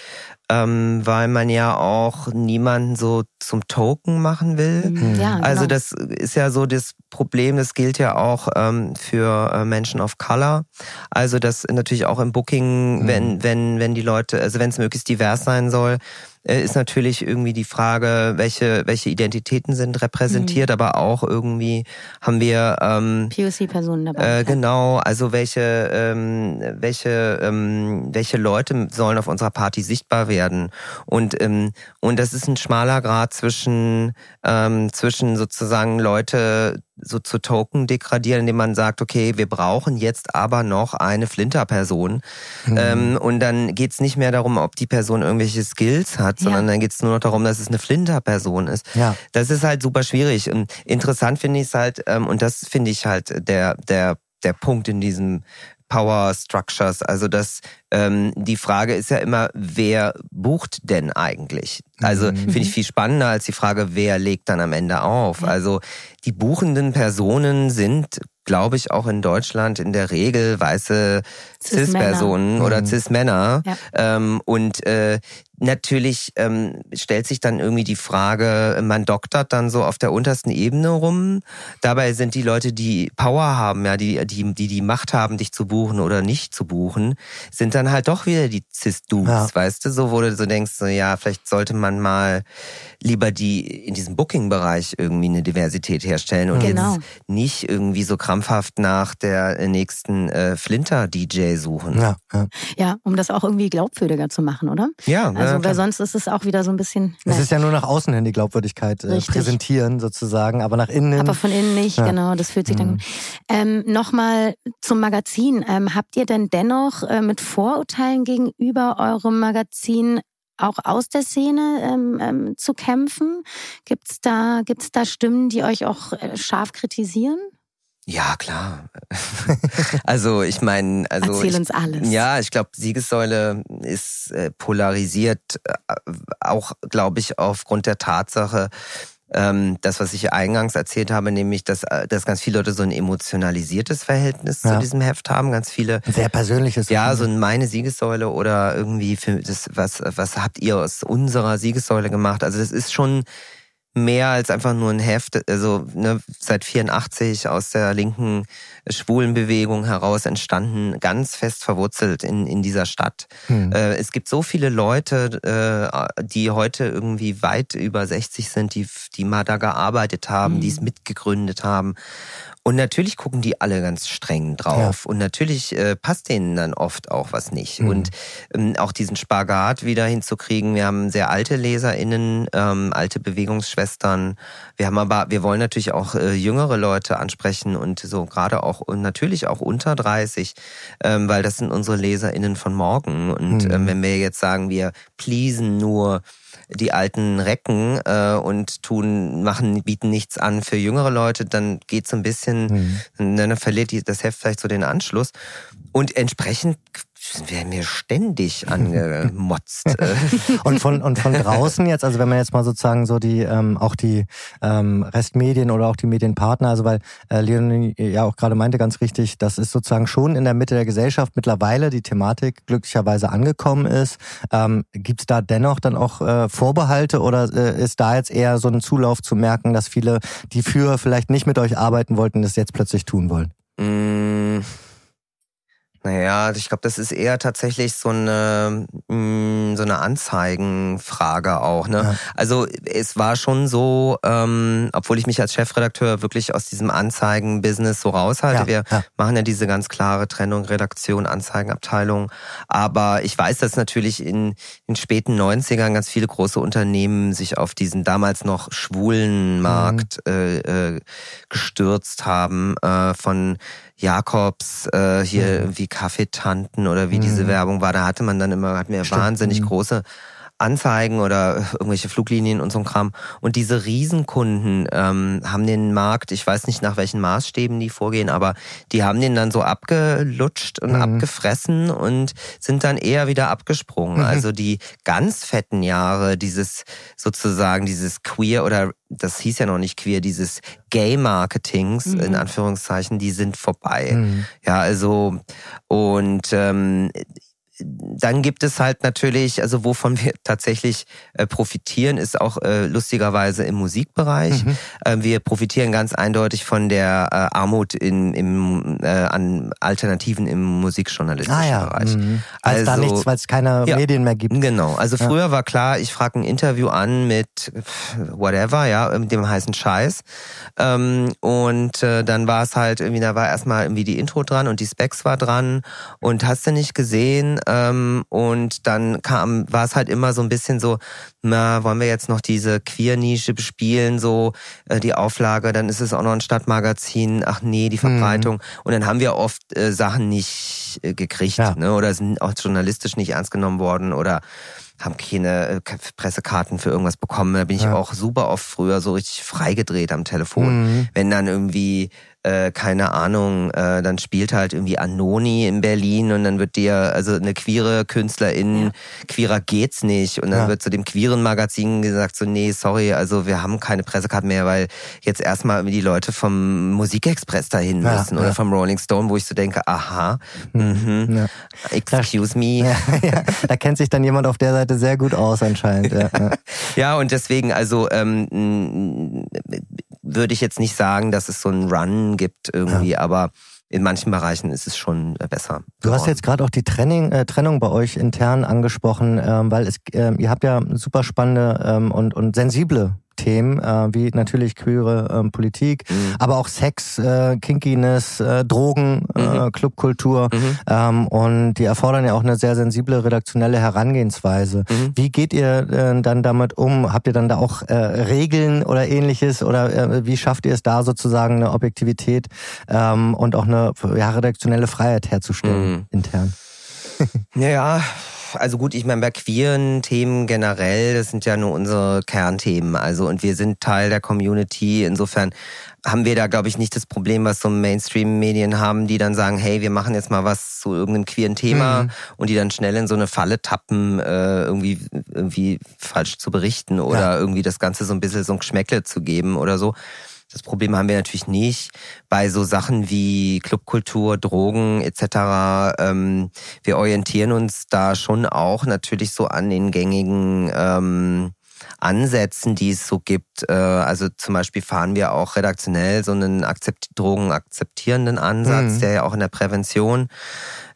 ähm, weil man ja auch niemanden so zum Token machen will. Mhm. Ja, also genau. das ist ja so das Problem, das gilt ja auch ähm, für äh, Menschen of Color. Also das natürlich auch im Booking, Mhm. wenn, wenn, wenn die Leute, also wenn es möglichst divers sein soll, ist natürlich irgendwie die Frage, welche, welche Identitäten sind repräsentiert, aber auch irgendwie haben wir ähm, POC-Personen dabei. äh, genau, also welche, ähm, welche, ähm, welche Leute sollen auf unserer Party sichtbar werden? Und ähm, und das ist ein schmaler Grad zwischen ähm, zwischen sozusagen Leute so zu Token degradieren, indem man sagt, okay, wir brauchen jetzt aber noch eine Flinter-Person. Mhm. Ähm, und dann geht's nicht mehr darum, ob die Person irgendwelche Skills hat, sondern Ja. dann geht's nur noch darum, dass es eine Flinter-Person ist. Ja. Das ist halt super schwierig. Und Interessant finde ich es halt, ähm, und das finde ich halt der, der, der Punkt in diesem Power Structures. Also das, ähm, die Frage ist ja immer, wer bucht denn eigentlich? Also Mhm. finde ich viel spannender als die Frage, wer legt dann am Ende auf? Also die buchenden Personen sind, glaube ich, auch in Deutschland in der Regel weiße. Cis-Personen oder Mhm. Cis-Männer. Ja. Ähm, und äh, natürlich ähm, stellt sich dann irgendwie die Frage, man doktert dann so auf der untersten Ebene rum. Dabei sind die Leute, die Power haben, ja, die die die, die Macht haben, dich zu buchen oder nicht zu buchen, sind dann halt doch wieder die Cis-Dudes, Ja. weißt du, so wo du so denkst, so, ja, vielleicht sollte man mal lieber die in diesem Booking-Bereich irgendwie eine Diversität herstellen und Genau. jetzt nicht irgendwie so krampfhaft nach der nächsten äh, Flinter-DJ suchen. Ja, ja. Ja, um das auch irgendwie glaubwürdiger zu machen, oder? Ja, Also, ja, weil sonst ist es auch wieder so ein bisschen. Es ne, ist ja nur nach außen hin die Glaubwürdigkeit äh, präsentieren sozusagen, aber nach innen aber von innen nicht, Ja. genau. Das fühlt sich dann Mhm. gut. Ähm, Nochmal zum Magazin. Ähm, habt ihr denn dennoch äh, mit Vorurteilen gegenüber eurem Magazin auch aus der Szene ähm, ähm, zu kämpfen? Gibt's da, gibt's da Stimmen, die euch auch äh, scharf kritisieren? Ja, klar. also ich meine, also Erzähl ich, uns alles. Ja, ich glaube, Siegessäule ist äh, polarisiert, äh, auch, glaube ich, aufgrund der Tatsache, ähm, das, was ich eingangs erzählt habe, nämlich, dass, äh, dass ganz viele Leute so ein emotionalisiertes Verhältnis Ja. zu diesem Heft haben. Ganz viele Ein sehr persönliches. ja, so ein meine Siegessäule oder irgendwie für das, was, was habt ihr aus unserer Siegessäule gemacht? Also das ist schon mehr als einfach nur ein Heft, also ne, seit 84 aus der linken Schwulenbewegung heraus entstanden, ganz fest verwurzelt in, in dieser Stadt. Hm. Äh, es gibt so viele Leute, äh, die heute irgendwie weit über 60 sind, die, die mal da gearbeitet haben, Mhm. die es mitgegründet haben. Und natürlich gucken die alle ganz streng drauf. Und natürlich äh, passt denen dann oft auch was nicht. Mhm. Und ähm, auch diesen Spagat wieder hinzukriegen. Wir haben sehr alte LeserInnen, ähm, alte Bewegungsschwestern. Wir haben aber, wir wollen natürlich auch äh, jüngere Leute ansprechen und so gerade auch und natürlich auch unter 30, ähm, weil das sind unsere LeserInnen von morgen. Und Mhm. ähm, wenn wir jetzt sagen, wir pleasen nur die alten Recken äh, und tun, machen, bieten nichts an für jüngere Leute, dann geht so ein bisschen, Mhm. dann verliert die, das Heft vielleicht so den Anschluss. Und entsprechend wir ständig angemotzt. Und von, und von draußen jetzt, also wenn man jetzt mal sozusagen so die, ähm, auch die ähm, Restmedien oder auch die Medienpartner, also weil äh, Leonie ja auch gerade meinte ganz richtig, das ist sozusagen schon in der Mitte der Gesellschaft mittlerweile die Thematik glücklicherweise angekommen ist. Ähm, Gibt es da dennoch dann auch äh, Vorbehalte oder äh, ist da jetzt eher so ein Zulauf zu merken, dass viele, die für vielleicht nicht mit euch arbeiten wollten, das jetzt plötzlich tun wollen? Mm, Naja, ich glaube, das ist eher tatsächlich so eine, mm, so eine Anzeigenfrage auch. Ne? Ja. Also es war schon so, ähm, obwohl ich mich als Chefredakteur wirklich aus diesem Anzeigen-Business so raushalte. Ja, Wir ja. machen ja diese ganz klare Trennung, Redaktion, Anzeigenabteilung. Aber ich weiß, dass natürlich in den späten 90ern ganz viele große Unternehmen sich auf diesen damals noch schwulen Markt äh, äh, gestürzt haben, äh, von Jakobs, äh, hier Mhm. wie Kaffeetanten oder wie Mhm. diese Werbung war, da hatte man dann immer, hatten wir Stimmt. wahnsinnig Mhm. große Anzeigen oder irgendwelche Fluglinien und so ein Kram. Und diese Riesenkunden ähm, haben den Markt, ich weiß nicht nach welchen Maßstäben die vorgehen, aber die haben den dann so abgelutscht und mhm. abgefressen und sind dann eher wieder abgesprungen. Mhm. Also die ganz fetten Jahre, dieses sozusagen dieses queer oder das hieß ja noch nicht queer, dieses Gay-Marketings mhm. in Anführungszeichen, die sind vorbei. Mhm. Ja, also und ähm, dann gibt es halt natürlich, also wovon wir tatsächlich äh, profitieren, ist auch äh, lustigerweise im Musikbereich. Mhm. Äh, wir profitieren ganz eindeutig von der äh, Armut in, im, äh, an Alternativen im musikjournalistischen ah, ja. Bereich. Mhm. Also da nichts, weil es keine ja, Medien mehr gibt. Genau. Also früher ja. war klar, ich frage ein Interview an mit whatever, ja, mit dem heißen Scheiß. Ähm, und äh, dann war es halt irgendwie, da war erstmal irgendwie die Intro dran und die Specs war dran und hast du nicht gesehen, ähm, und dann kam, war es halt immer so ein bisschen so, na, wollen wir jetzt noch diese Queer-Nische bespielen, so äh, die Auflage, dann ist es auch noch ein Stadtmagazin, ach nee, die Verbreitung. Mhm. Und dann haben wir oft äh, Sachen nicht äh, gekriegt, ja. ne? Oder sind auch journalistisch nicht ernst genommen worden oder haben keine äh, Pressekarten für irgendwas bekommen. Da bin ich ja. auch super oft früher so richtig freigedreht am Telefon. Mhm. Wenn dann irgendwie äh, keine Ahnung, äh, dann spielt halt irgendwie Anoni in Berlin und dann wird dir, also eine queere Künstlerin, ja. queerer geht's nicht. Und dann ja. wird zu dem queeren Magazin gesagt, so, nee, sorry, also wir haben keine Pressekarte mehr, weil jetzt erstmal die Leute vom Musikexpress dahin ja, müssen oder vom Rolling Stone, wo ich so denke, aha, mhm, mhm excuse me. Da kennt sich dann jemand auf der Seite sehr gut aus anscheinend. Ja, und deswegen, also ähm, würde ich jetzt nicht sagen, dass es so einen Run gibt irgendwie, ja. aber in manchen Bereichen ist es schon äh, besser. Du hast jetzt gerade auch die Training, äh, Trennung bei euch intern angesprochen, ähm, weil es, äh, ihr habt ja super spannende ähm, und, und sensible Themen, äh, wie natürlich queere ähm, Politik, mhm. aber auch Sex, äh, Kinkiness, äh, Drogen, äh, mhm. äh, Clubkultur. Mhm. Ähm, und die erfordern ja auch eine sehr sensible redaktionelle Herangehensweise. Mhm. Wie geht ihr äh, dann damit um? Habt ihr dann da auch äh, Regeln oder ähnliches? Oder äh, wie schafft ihr es da sozusagen eine Objektivität ähm, und auch eine ja, redaktionelle Freiheit herzustellen mhm. intern? Ja, ja, also gut, ich meine, bei queeren Themen generell, das sind ja nur unsere Kernthemen. Also, und wir sind Teil der Community. Insofern haben wir da, glaube ich, nicht das Problem, was so Mainstream-Medien haben, die dann sagen, hey, wir machen jetzt mal was zu irgendeinem queeren Thema mhm. und die dann schnell in so eine Falle tappen, äh, irgendwie, irgendwie falsch zu berichten oder ja. irgendwie das Ganze so ein bisschen so ein Geschmäckle zu geben oder so. Das Problem haben wir natürlich nicht bei so Sachen wie Clubkultur, Drogen etc. Ähm, wir orientieren uns da schon auch natürlich so an den gängigen ähm, Ansätzen, die es so gibt. Äh, also zum Beispiel fahren wir auch redaktionell so einen Akzept drogenakzeptierenden Ansatz, mhm. der ja auch in der Prävention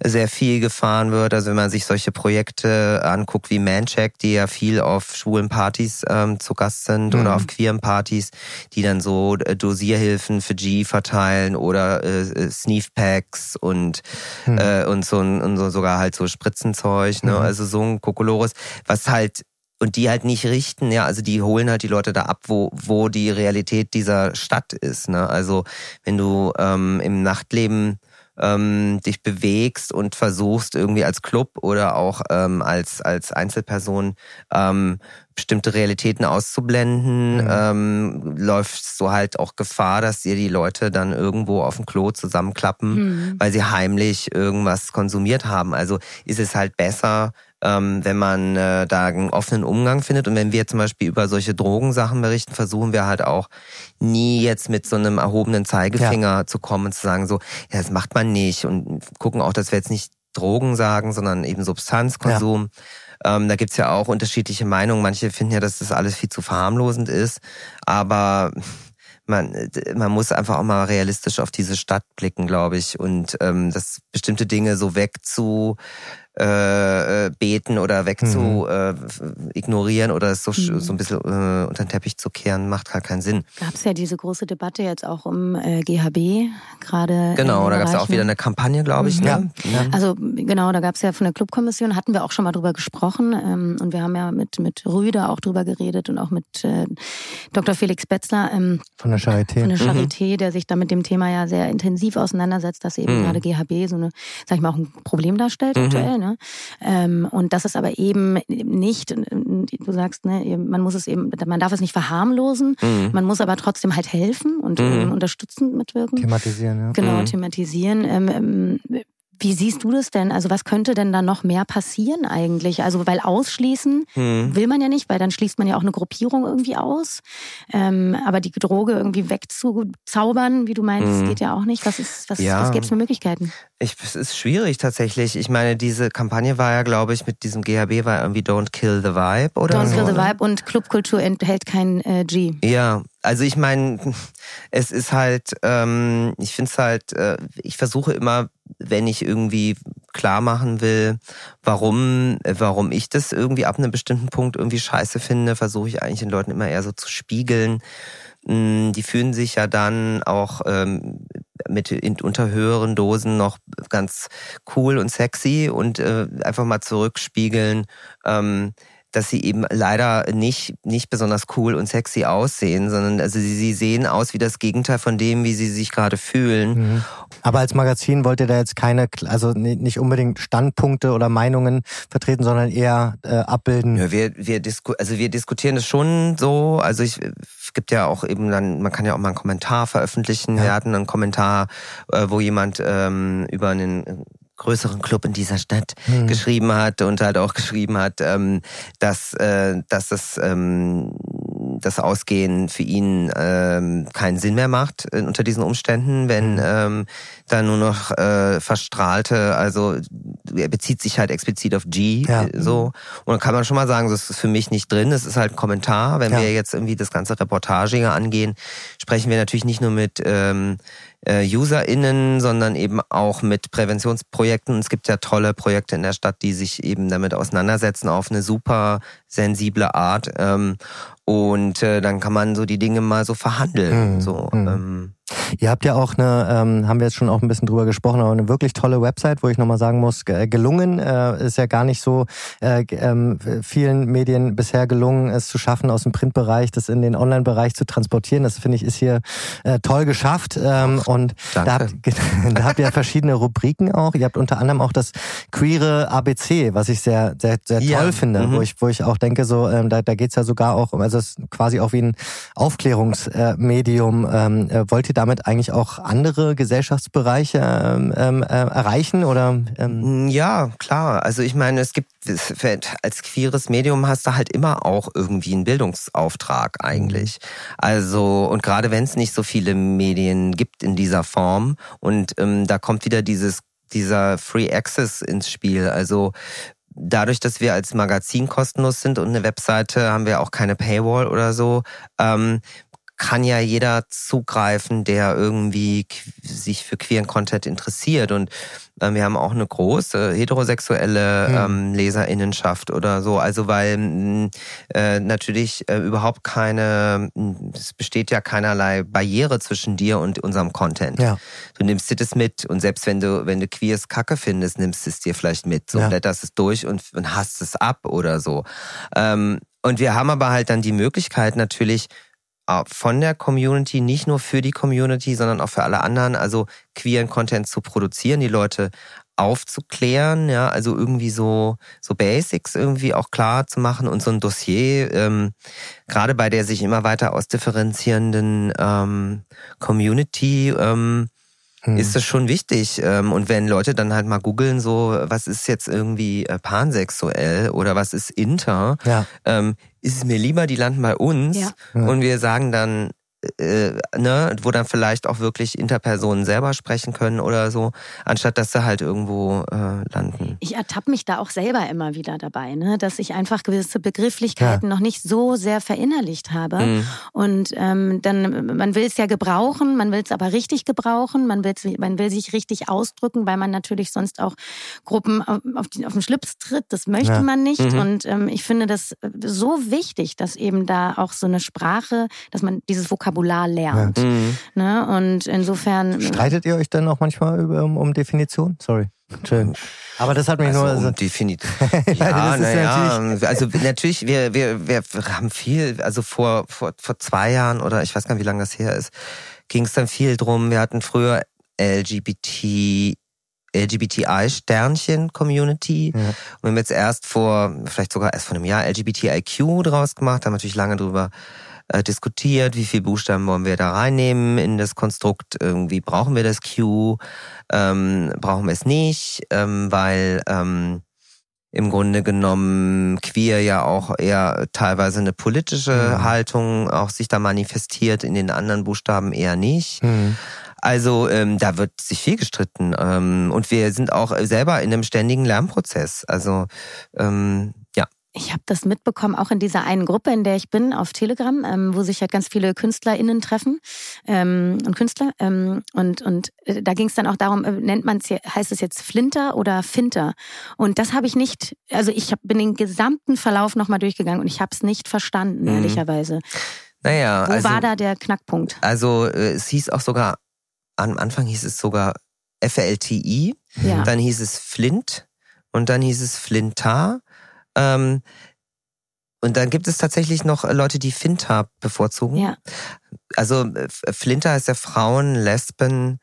sehr viel gefahren wird. Also wenn man sich solche Projekte anguckt wie Mancheck, die ja viel auf schwulen Partys ähm, zu Gast sind mhm. oder auf queeren Partys, die dann so äh, Dosierhilfen für G verteilen oder äh, äh Sneef-Packs und, mhm. äh, und, so, und so sogar halt so Spritzenzeug, ne? Mhm. also so ein Kokolores, was halt und die halt nicht richten, ja, also die holen halt die Leute da ab, wo, wo die Realität dieser Stadt ist. Ne? Also wenn du ähm, im Nachtleben ähm, dich bewegst und versuchst irgendwie als Club oder auch ähm, als, als Einzelperson ähm, bestimmte Realitäten auszublenden, mhm. ähm, läufst du halt auch Gefahr, dass dir die Leute dann irgendwo auf dem Klo zusammenklappen, mhm. weil sie heimlich irgendwas konsumiert haben. Also ist es halt besser, ähm, wenn man äh, da einen offenen Umgang findet. Und wenn wir zum Beispiel über solche Drogensachen berichten, versuchen wir halt auch nie jetzt mit so einem erhobenen Zeigefinger ja. zu kommen und zu sagen so, ja, das macht man nicht. Und gucken auch, dass wir jetzt nicht Drogen sagen, sondern eben Substanzkonsum. Ja. Ähm, da gibt's ja auch unterschiedliche Meinungen. Manche finden ja, dass das alles viel zu verharmlosend ist. Aber man, man muss einfach auch mal realistisch auf diese Stadt blicken, glaube ich. Und ähm, dass bestimmte Dinge so wegzu äh, äh, beten oder weg mhm. zu äh, ignorieren oder es so, mhm. so ein bisschen äh, unter den Teppich zu kehren, macht gar keinen Sinn. Gab es ja diese große Debatte jetzt auch um äh, GHB gerade. Genau, da gab es ja auch wieder eine Kampagne, glaube ich. Mhm. Ne? Ja. Also genau, da gab es ja von der Clubkommission, hatten wir auch schon mal drüber gesprochen ähm, und wir haben ja mit, mit Rüder auch drüber geredet und auch mit äh, Dr. Felix Betzler ähm, von der Charité, von der Charité mhm. der sich da mit dem Thema ja sehr intensiv auseinandersetzt, dass eben mhm. gerade GHB so eine, sag ich mal, auch ein Problem darstellt mhm. aktuell ne? Ähm, und das ist aber eben nicht, du sagst, ne, man muss es eben, man darf es nicht verharmlosen, mhm. man muss aber trotzdem halt helfen und mhm. unterstützend mitwirken. Thematisieren, ja. Genau, mhm. thematisieren. Ähm, wie siehst du das denn? Also was könnte denn da noch mehr passieren eigentlich? Also weil ausschließen hm. will man ja nicht, weil dann schließt man ja auch eine Gruppierung irgendwie aus. Ähm, aber die Droge irgendwie wegzuzaubern, wie du meinst, hm. geht ja auch nicht. Was ist, was, ja. was gäbe es für Möglichkeiten? Ich, es ist schwierig tatsächlich. Ich meine, diese Kampagne war ja, glaube ich, mit diesem GHB war irgendwie Don't Kill the Vibe oder Don't so. Kill the Vibe und Clubkultur enthält kein äh, G. Ja, also ich meine, es ist halt, ähm, ich finde es halt, äh, ich versuche immer, wenn ich irgendwie klar machen will, warum, warum ich das irgendwie ab einem bestimmten Punkt irgendwie scheiße finde, versuche ich eigentlich den Leuten immer eher so zu spiegeln. Mm, die fühlen sich ja dann auch ähm, mit in, unter höheren Dosen noch ganz cool und sexy und äh, einfach mal zurückspiegeln. Ähm, dass sie eben leider nicht, nicht besonders cool und sexy aussehen, sondern also sie, sie sehen aus wie das Gegenteil von dem, wie sie sich gerade fühlen. Mhm. Aber als Magazin wollt ihr da jetzt keine, also nicht unbedingt Standpunkte oder Meinungen vertreten, sondern eher äh, abbilden. Ja, wir, wir disku also wir diskutieren das schon so. Also ich, es gibt ja auch eben dann, man kann ja auch mal einen Kommentar veröffentlichen. Ja. Wir hatten einen Kommentar, äh, wo jemand ähm, über einen größeren Club in dieser Stadt mhm. geschrieben hat und halt auch geschrieben hat, ähm, dass, äh, dass das, ähm, das Ausgehen für ihn ähm, keinen Sinn mehr macht äh, unter diesen Umständen, wenn mhm. ähm, da nur noch äh, verstrahlte, also er bezieht sich halt explizit auf G ja. Äh, so und dann kann man schon mal sagen, das ist für mich nicht drin, das ist halt ein Kommentar. Wenn ja. wir jetzt irgendwie das ganze Reportage angehen, sprechen wir natürlich nicht nur mit ähm, äh, UserInnen, sondern eben auch mit Präventionsprojekten. Es gibt ja tolle Projekte in der Stadt, die sich eben damit auseinandersetzen auf eine super sensible Art. Ähm, und äh, dann kann man so die Dinge mal so verhandeln. Mhm. So, mhm. ähm, Ihr habt ja auch eine, ähm, haben wir jetzt schon auch ein bisschen drüber gesprochen, aber eine wirklich tolle Website, wo ich nochmal sagen muss, gelungen, äh, ist ja gar nicht so äh, ähm, vielen Medien bisher gelungen, es zu schaffen, aus dem Printbereich das in den Online-Bereich zu transportieren. Das finde ich ist hier äh, toll geschafft. Ähm, und da habt, da habt ihr verschiedene Rubriken auch. Ihr habt unter anderem auch das queere ABC, was ich sehr, sehr, sehr ja. toll finde, mhm. wo ich, wo ich auch denke, so, ähm, da, da geht's ja sogar auch um, also es ist quasi auch wie ein Aufklärungsmedium. Ähm, äh, wollt ihr damit eigentlich auch andere Gesellschaftsbereiche ähm, ähm, äh, erreichen oder? Ähm? Ja, klar. Also ich meine, es gibt als queeres Medium hast du halt immer auch irgendwie einen Bildungsauftrag eigentlich. Also und gerade wenn es nicht so viele Medien gibt in dieser Form und ähm, da kommt wieder dieses dieser Free Access ins Spiel. Also dadurch, dass wir als Magazin kostenlos sind und eine Webseite haben wir auch keine Paywall oder so, ähm, kann ja jeder zugreifen, der irgendwie sich für queeren Content interessiert. Und äh, wir haben auch eine große heterosexuelle hm. ähm, Leserinnenschaft oder so. Also weil äh, natürlich äh, überhaupt keine, es besteht ja keinerlei Barriere zwischen dir und unserem Content. Ja. Du nimmst dir das mit und selbst wenn du, wenn du queers Kacke findest, nimmst du es dir vielleicht mit. So ja. blätterst es durch und, und hast es ab oder so. Ähm, und wir haben aber halt dann die Möglichkeit natürlich, von der Community, nicht nur für die Community, sondern auch für alle anderen, also queeren Content zu produzieren, die Leute aufzuklären, ja, also irgendwie so so Basics irgendwie auch klar zu machen und so ein Dossier, ähm, gerade bei der sich immer weiter ausdifferenzierenden ähm, Community, ähm, hm. ist das schon wichtig. Ähm, und wenn Leute dann halt mal googeln, so was ist jetzt irgendwie äh, pansexuell oder was ist inter, ja. ähm, ist es mir lieber, die landen bei uns ja. und wir sagen dann, äh, ne, wo dann vielleicht auch wirklich Interpersonen selber sprechen können oder so, anstatt dass sie halt irgendwo äh, landen. Ich ertappe mich da auch selber immer wieder dabei, ne, dass ich einfach gewisse Begrifflichkeiten ja. noch nicht so sehr verinnerlicht habe. Mhm. Und ähm, dann, man will es ja gebrauchen, man will es aber richtig gebrauchen, man will, man will sich richtig ausdrücken, weil man natürlich sonst auch Gruppen auf, auf, die, auf den Schlips tritt. Das möchte ja. man nicht. Mhm. Und ähm, ich finde das so wichtig, dass eben da auch so eine Sprache, dass man dieses Vokabular Vokabular lernt. Ja. Mhm. Ne? Und insofern. Streitet ihr euch dann auch manchmal über, um, um Definition? Sorry. Schön. Aber das hat mich also nur. Also, um Definition. ja, naja. Also natürlich, wir, wir, wir haben viel, also vor, vor, vor zwei Jahren oder ich weiß gar nicht, wie lange das her ist, ging es dann viel drum. Wir hatten früher LGBT LGBTI-Sternchen-Community. Ja. Und wir haben jetzt erst vor, vielleicht sogar erst vor einem Jahr LGBTIQ draus gemacht, haben natürlich lange drüber äh, diskutiert, wie viele Buchstaben wollen wir da reinnehmen in das Konstrukt, irgendwie brauchen wir das Q, ähm, brauchen wir es nicht, ähm, weil ähm, im Grunde genommen queer ja auch eher teilweise eine politische mhm. Haltung auch sich da manifestiert, in den anderen Buchstaben eher nicht. Mhm. Also ähm, da wird sich viel gestritten ähm, und wir sind auch selber in einem ständigen Lernprozess. Also ähm. Ich habe das mitbekommen, auch in dieser einen Gruppe, in der ich bin, auf Telegram, ähm, wo sich halt ganz viele KünstlerInnen treffen ähm, und Künstler. Ähm, und und äh, da ging es dann auch darum, äh, nennt man es heißt es jetzt Flinter oder Finter? Und das habe ich nicht, also ich hab, bin den gesamten Verlauf nochmal durchgegangen und ich habe es nicht verstanden, mhm. ehrlicherweise. Naja, Wo also, war da der Knackpunkt? Also äh, es hieß auch sogar, am Anfang hieß es sogar FLTI, ja. dann hieß es Flint und dann hieß es Flintar. Ähm, und dann gibt es tatsächlich noch Leute, die Finta bevorzugen. Ja. Also Flinter ist ja Frauen, Lesben,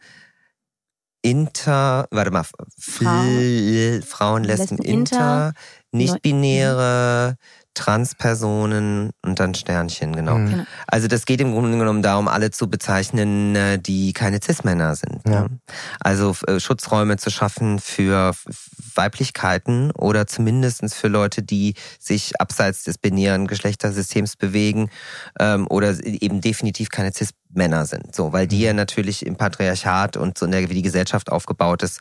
Inter, warte mal, Fl Frauen, Lesben, Inter, nicht-binäre, Transpersonen und dann Sternchen, genau. Mhm. Genau. Also das geht im Grunde genommen darum, alle zu bezeichnen, äh, die keine Cis-Männer sind. Ne? Ja. Also äh, Schutzräume zu schaffen für Weiblichkeiten oder zumindestens für Leute, die sich abseits des binären Geschlechtersystems bewegen ähm, oder eben definitiv keine Cis-Männer sind. So, weil die ja mhm. natürlich im Patriarchat und so in der, wie die Gesellschaft aufgebaut ist,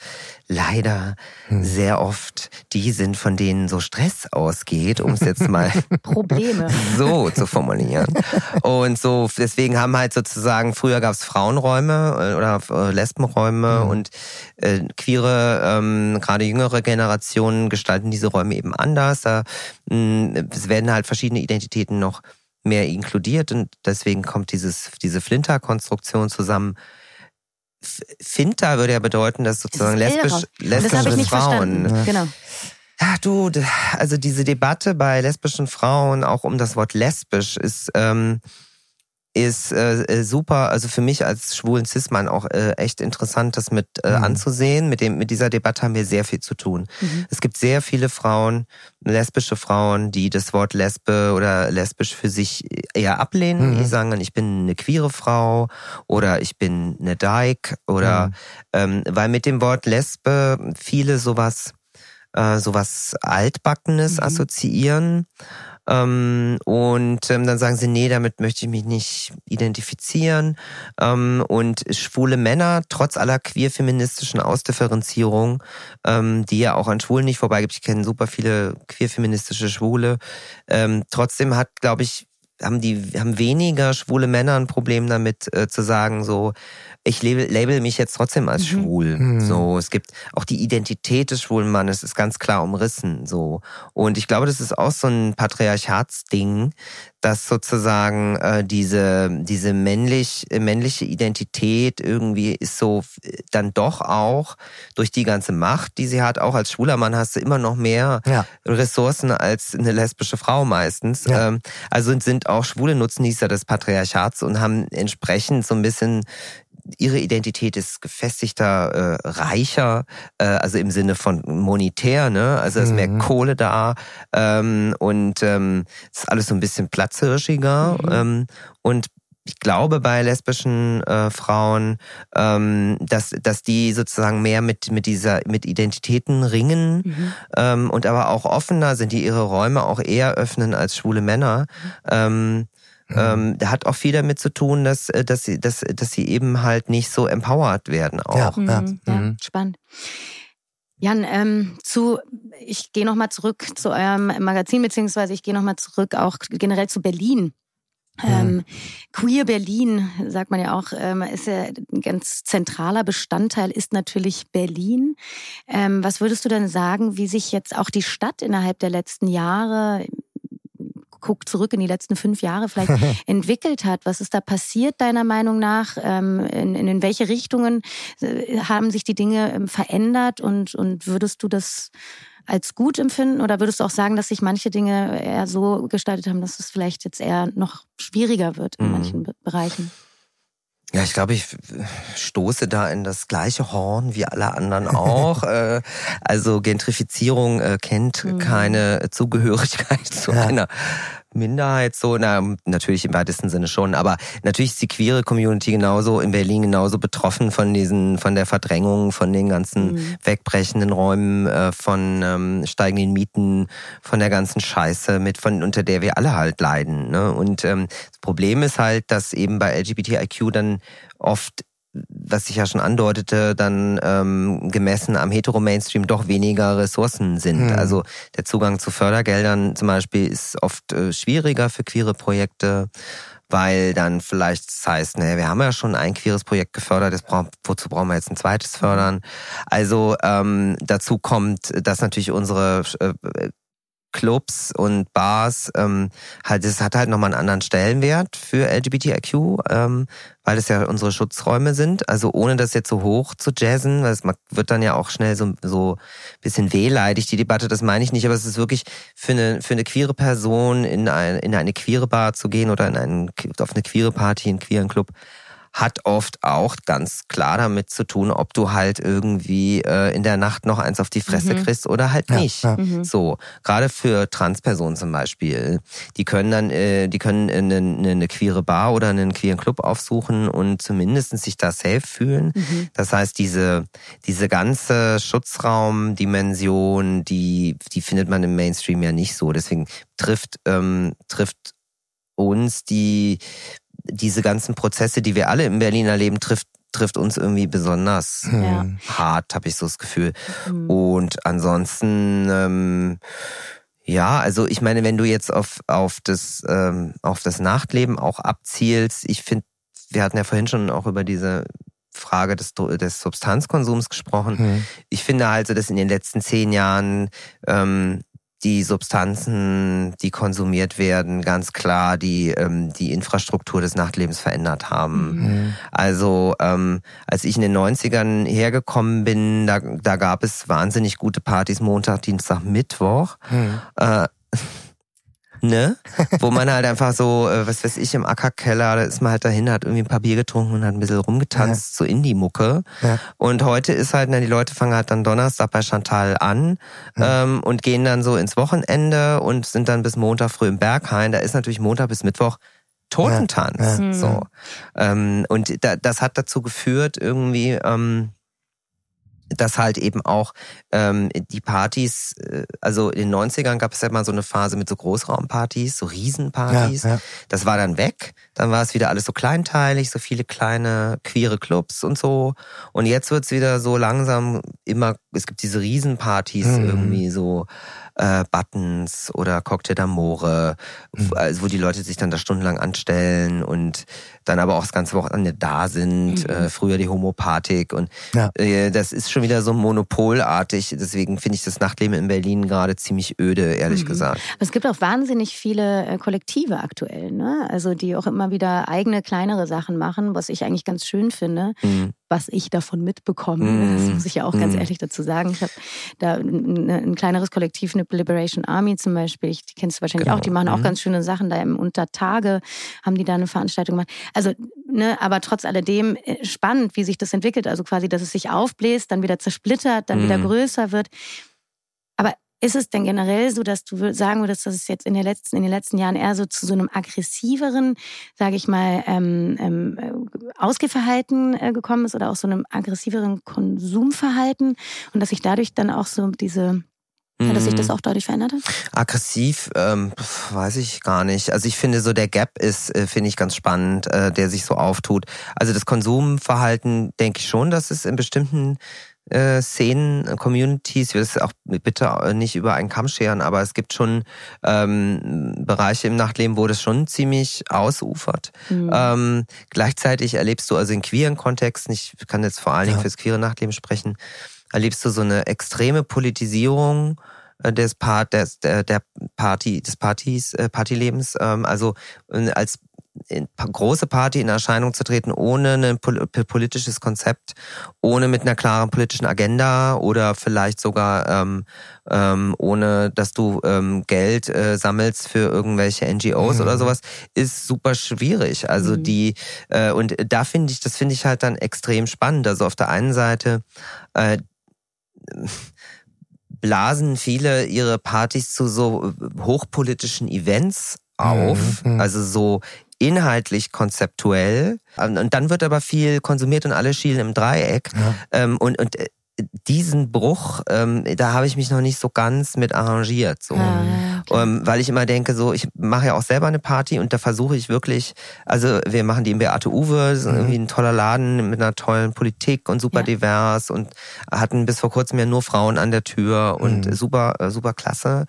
leider mhm. sehr oft die sind, von denen so Stress ausgeht, um es jetzt mal Probleme so zu formulieren. Und so, deswegen haben halt sozusagen, früher gab es Frauenräume äh, oder äh, Lesbenräume mhm. und äh, queere, ähm, gerade jüngere Generationen gestalten diese Räume eben anders. Da, mh, mm, es werden halt verschiedene Identitäten noch mehr inkludiert und deswegen kommt dieses, diese Flinter-Konstruktion zusammen. Finta würde ja bedeuten, dass sozusagen lesbisch, lesbische Frauen. Ja. Genau. Ja, du, also diese Debatte bei lesbischen Frauen auch um das Wort lesbisch ist ähm, ist äh, äh, super, also für mich als schwulen Cis-Mann auch äh, echt interessant, das mit äh, mhm. anzusehen. Mit dem mit dieser Debatte haben wir sehr viel zu tun. Mhm. Es gibt sehr viele Frauen, lesbische Frauen, die das Wort Lesbe oder lesbisch für sich eher ablehnen. Mhm. Die sagen, ich bin eine queere Frau oder ich bin eine Dyke oder mhm. ähm, weil mit dem Wort Lesbe viele sowas äh, sowas altbackenes mhm. assoziieren. Ähm, und ähm, dann sagen sie, nee, damit möchte ich mich nicht identifizieren. Ähm, und schwule Männer, trotz aller queer-feministischen Ausdifferenzierung, ähm, die ja auch an Schwulen nicht vorbeigibt, ich kenne super viele queer-feministische Schwule, ähm, trotzdem hat, glaube ich, haben die haben weniger schwule Männer ein Problem damit äh, zu sagen so ich label, label mich jetzt trotzdem als mhm. schwul. Mhm. So, es gibt auch die Identität des schwulen Mannes ist ganz klar umrissen. So und ich glaube, das ist auch so ein Patriarchatsding, dass sozusagen äh, diese diese männlich männliche Identität irgendwie ist so äh, dann doch auch durch die ganze Macht, die sie hat. Auch als schwuler Mann hast du immer noch mehr ja. Ressourcen als eine lesbische Frau meistens. Ja. Ähm, also sind auch schwule Nutznießer des Patriarchats und haben entsprechend so ein bisschen ihre Identität ist gefestigter, äh, reicher, äh, also im Sinne von monetär, ne? Also ist mehr mhm. Kohle da ähm, und ähm, ist alles so ein bisschen platzhirschiger mhm. ähm, und ich glaube bei lesbischen äh, Frauen, ähm, dass dass die sozusagen mehr mit mit dieser mit Identitäten ringen mhm. ähm, und aber auch offener sind, die ihre Räume auch eher öffnen als schwule Männer. Mhm. Ähm, Mhm. Ähm, da hat auch viel damit zu tun, dass, äh, dass, sie, dass, dass sie eben halt nicht so empowered werden auch. Ja, ja. Mhm, ja mhm. spannend. Jan, ähm, zu, ich gehe nochmal zurück zu eurem Magazin, beziehungsweise ich gehe nochmal zurück auch generell zu Berlin. Ähm, Queer Berlin, sagt man ja auch, ähm, ist ja ein ganz zentraler Bestandteil, ist natürlich Berlin. Ähm, was würdest du denn sagen, wie sich jetzt auch die Stadt innerhalb der letzten Jahre guckt zurück in die letzten fünf Jahre vielleicht entwickelt hat. Was ist da passiert deiner Meinung nach? Ähm, in, in welche Richtungen äh, haben sich die Dinge ähm, verändert und, und würdest du das als gut empfinden oder würdest du auch sagen, dass sich manche Dinge eher so gestaltet haben, dass es vielleicht jetzt eher noch schwieriger wird in mhm. manchen Bereichen? Ja, ich glaube, ich stoße da in das gleiche Horn wie alle anderen auch. Äh, also Gentrifizierung äh, kennt mhm. keine Zugehörigkeit zu einer Minderheit so, na, natürlich im weitesten Sinne schon, aber natürlich ist die queere Community genauso in Berlin genauso betroffen von diesen, von der Verdrängung, von den ganzen mhm. wegbrechenden Räumen, äh, von ähm, steigenden Mieten, von der ganzen Scheiße mit, von unter der wir alle halt leiden. Ne? Und ähm, das Problem ist halt, dass eben bei LGBTIQ dann oft was ich ja schon andeutete, dann ähm, gemessen am Hetero-Mainstream doch weniger Ressourcen sind. Mhm. Also der Zugang zu Fördergeldern zum Beispiel ist oft äh, schwieriger für queere Projekte, weil dann vielleicht das heißt, ne, wir haben ja schon ein queeres Projekt gefördert, das brauch, wozu brauchen wir jetzt ein zweites fördern? Also ähm, dazu kommt, dass natürlich unsere äh, Clubs und Bars, ähm, halt, das hat halt nochmal einen anderen Stellenwert für LGBTIQ, ähm, weil es ja unsere Schutzräume sind. Also ohne das jetzt so hoch zu jazzen, weil es wird dann ja auch schnell so, so bisschen wehleidig, die Debatte, das meine ich nicht, aber es ist wirklich für eine, für eine queere Person in eine, in eine queere Bar zu gehen oder in einen, auf eine queere Party, einen queeren Club, hat oft auch ganz klar damit zu tun, ob du halt irgendwie äh, in der Nacht noch eins auf die Fresse mhm. kriegst oder halt nicht. Ja, ja. Mhm. So, gerade für Transpersonen zum Beispiel, die können dann, äh, die können eine, eine queere Bar oder einen queeren Club aufsuchen und zumindest sich da safe fühlen. Mhm. Das heißt, diese diese ganze Schutzraumdimension, die die findet man im Mainstream ja nicht so. Deswegen trifft ähm, trifft uns die diese ganzen Prozesse, die wir alle in Berlin erleben, trifft trifft uns irgendwie besonders ja. hart, habe ich so das Gefühl. Mhm. Und ansonsten, ähm, ja, also ich meine, wenn du jetzt auf auf das ähm, auf das Nachtleben auch abzielst, ich finde, wir hatten ja vorhin schon auch über diese Frage des, des Substanzkonsums gesprochen. Mhm. Ich finde also, dass in den letzten zehn Jahren ähm, die Substanzen, die konsumiert werden, ganz klar die ähm, die Infrastruktur des Nachtlebens verändert haben. Mhm. Also ähm, als ich in den 90ern hergekommen bin, da, da gab es wahnsinnig gute Partys Montag, Dienstag, Mittwoch. Mhm. Äh, ne? Wo man halt einfach so, äh, was weiß ich, im Ackerkeller, da ist man halt dahin, hat irgendwie ein paar Bier getrunken und hat ein bisschen rumgetanzt, ja. so Indie-Mucke. Ja. Und heute ist halt, na, die Leute fangen halt dann Donnerstag bei Chantal an ja. ähm, und gehen dann so ins Wochenende und sind dann bis Montag früh im Berghain. Da ist natürlich Montag bis Mittwoch Totentanz. So. Ähm, und da, das hat dazu geführt, irgendwie, ähm, dass halt eben auch ähm, die Partys, äh, also in den 90ern gab es ja mal so eine Phase mit so Großraumpartys, so Riesenpartys. Ja, ja. Das war dann weg. Dann war es wieder alles so kleinteilig, so viele kleine queere Clubs und so. Und jetzt wird's wieder so langsam immer, es gibt diese Riesenpartys mhm. irgendwie so äh, Buttons oder Cocktail d'Amore, mhm. also wo die Leute sich dann da stundenlang anstellen und dann aber auch das ganze Wochenende da sind. Mhm. Äh, früher die Homopathik und ja. äh, das ist schon wieder so monopolartig. Deswegen finde ich das Nachtleben in Berlin gerade ziemlich öde, ehrlich mhm. gesagt. Es gibt auch wahnsinnig viele äh, Kollektive aktuell, ne? Also die auch immer wieder eigene kleinere Sachen machen, was ich eigentlich ganz schön finde. Mhm was ich davon mitbekomme. Mm. Das muss ich ja auch ganz mm. ehrlich dazu sagen. Ich habe da ein, ein, kleineres Kollektiv, eine Liberation Army zum Beispiel. Ich, die kennst du wahrscheinlich genau. auch. Die machen auch mm. ganz schöne Sachen. Da im Untertage haben die da eine Veranstaltung gemacht. Also, ne, aber trotz alledem äh, spannend, wie sich das entwickelt. Also quasi, dass es sich aufbläst, dann wieder zersplittert, dann wieder mm. größer wird. Ist es denn generell so, dass du sagen würdest, dass es jetzt in, der letzten, in den letzten Jahren eher so zu so einem aggressiveren, sage ich mal, ähm, ähm, äh, Ausgehverhalten äh, gekommen ist oder auch so einem aggressiveren Konsumverhalten und dass sich dadurch dann auch so diese ja, dass sich das mhm. auch dadurch verändert hat? Aggressiv, ähm, weiß ich gar nicht. Also ich finde so der Gap ist, äh, finde ich ganz spannend, äh, der sich so auftut. Also das Konsumverhalten denke ich schon, dass es in bestimmten äh, Szenen, Communities, ich will es auch bitte nicht über einen Kamm scheren, aber es gibt schon ähm, Bereiche im Nachtleben, wo das schon ziemlich ausufert. Mhm. Ähm, gleichzeitig erlebst du also in queeren Kontexten, ich kann jetzt vor allen Dingen ja. fürs queere Nachtleben sprechen, erlebst du so eine extreme Politisierung des Part des, der, Party des Partys äh, Partylebens ähm, also als große Party in Erscheinung zu treten, ohne ein politisches Konzept, ohne mit einer klaren politischen Agenda oder vielleicht sogar ähm, ähm, ohne dass du ähm, Geld äh, sammelst für irgendwelche NGOs mhm. oder sowas, ist super schwierig. Also mhm. die äh, und da finde ich, das finde ich halt dann extrem spannend. Also auf der einen Seite äh, blasen viele ihre Partys zu so hochpolitischen Events auf, mhm. also so inhaltlich konzeptuell. Und dann wird aber viel konsumiert und alle schielen im Dreieck. Ja. Ähm, und, und äh, diesen Bruch, ähm, da habe ich mich noch nicht so ganz mit arrangiert. So. Ah, okay. Ähm, weil ich immer denke, so, ich mache ja auch selber eine Party und da versuche ich wirklich, also wir machen die im Beate Uwe, das ist mhm. irgendwie ein toller Laden mit einer tollen Politik und super ja. divers und hatten bis vor kurzem ja nur Frauen an der Tür und mhm. super, äh, super klasse.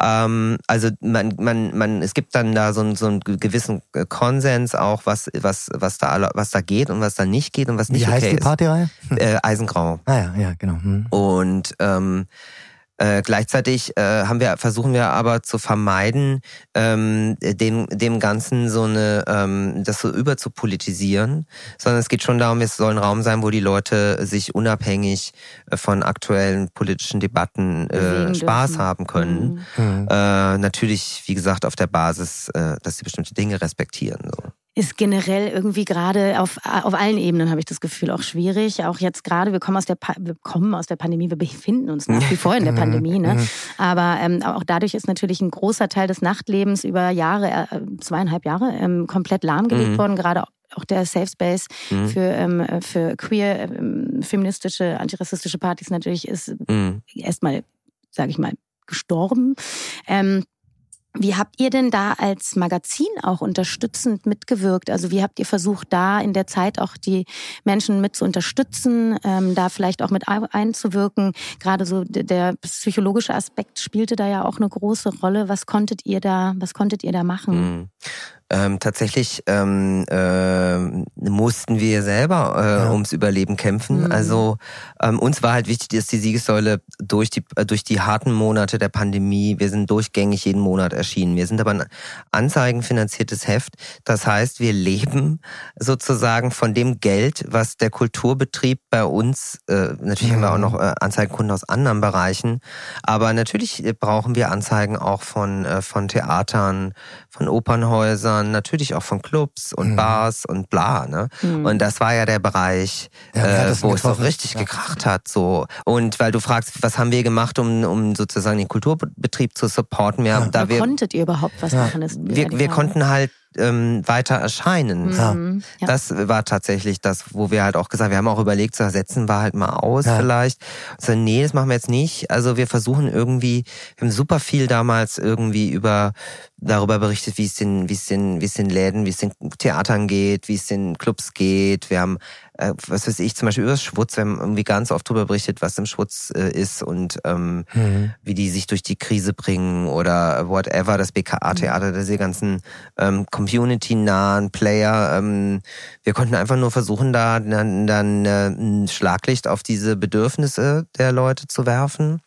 Ähm, also man, man, man, es gibt dann da so, einen, so einen gewissen Konsens auch, was, was, was da, was da geht und was da nicht geht und was nicht Wie okay heißt die Partyreihe? Äh, Eisengrau. Ah ja, ja genau. Hm. Und ähm, äh, gleichzeitig äh, haben wir, versuchen wir aber zu vermeiden, ähm, dem, dem Ganzen so eine, ähm, das so überzupolitisieren, sondern es geht schon darum, es soll ein Raum sein, wo die Leute sich unabhängig äh, von aktuellen politischen Debatten äh, Spaß dürfen. haben können. Mhm. Äh, natürlich, wie gesagt, auf der Basis, äh, dass sie bestimmte Dinge respektieren. So ist generell irgendwie gerade auf, auf allen Ebenen, habe ich das Gefühl, auch schwierig. Auch jetzt gerade, wir kommen aus der, pa wir kommen aus der Pandemie, wir befinden uns nach wie vor in der Pandemie. Ne? Mhm. Aber ähm, auch dadurch ist natürlich ein großer Teil des Nachtlebens über Jahre, äh, zweieinhalb Jahre, ähm, komplett lahmgelegt mhm. worden. Gerade auch der Safe Space mhm. für, ähm, für queer, ähm, feministische, antirassistische Partys natürlich ist mhm. erstmal, sage ich mal, gestorben. Ähm, wie habt ihr denn da als Magazin auch unterstützend mitgewirkt? Also wie habt ihr versucht, da in der Zeit auch die Menschen mit zu unterstützen, ähm, da vielleicht auch mit einzuwirken? Gerade so der psychologische Aspekt spielte da ja auch eine große Rolle. Was konntet ihr da, was konntet ihr da machen? Ähm, tatsächlich ähm, äh, mussten wir selber äh, ja. ums Überleben kämpfen. Mhm. Also ähm, uns war halt wichtig, dass die Siegessäule durch die äh, durch die harten Monate der Pandemie, wir sind durchgängig jeden Monat erschienen. Wir sind aber ein anzeigenfinanziertes Heft. Das heißt, wir leben sozusagen von dem Geld, was der Kulturbetrieb bei uns, äh, natürlich mhm. haben wir auch mhm. noch äh, Anzeigenkunden aus anderen Bereichen, aber natürlich brauchen wir Anzeigen auch von, äh, von Theatern, von Opernhäusern, natürlich auch von Clubs und mhm. Bars und bla. Ne? Mhm. Und das war ja der Bereich, ja, äh, wo es so richtig ja. gekracht hat. So. Und weil du fragst, was haben wir gemacht, um, um sozusagen den Kulturbetrieb zu supporten? Wir, ja. da wir, konntet ihr überhaupt was machen? Wir, wir konnten halt ähm, weiter erscheinen. Mhm. Ja. Das war tatsächlich das, wo wir halt auch gesagt, wir haben auch überlegt, so setzen wir halt mal aus ja. vielleicht. So, nee, das machen wir jetzt nicht. Also wir versuchen irgendwie, wir haben super viel damals irgendwie über darüber berichtet, wie es den, wie es den, wie es den Läden, wie es den Theatern geht, wie es den Clubs geht. Wir haben äh, was weiß ich, zum Beispiel über das Schwutz, wir haben irgendwie ganz oft darüber berichtet, was im Schwutz äh, ist und ähm, mhm. wie die sich durch die Krise bringen oder whatever, das BKA-Theater, diese ganzen ähm, community-nahen Player. Ähm, wir konnten einfach nur versuchen, da dann, dann äh, ein Schlaglicht auf diese Bedürfnisse der Leute zu werfen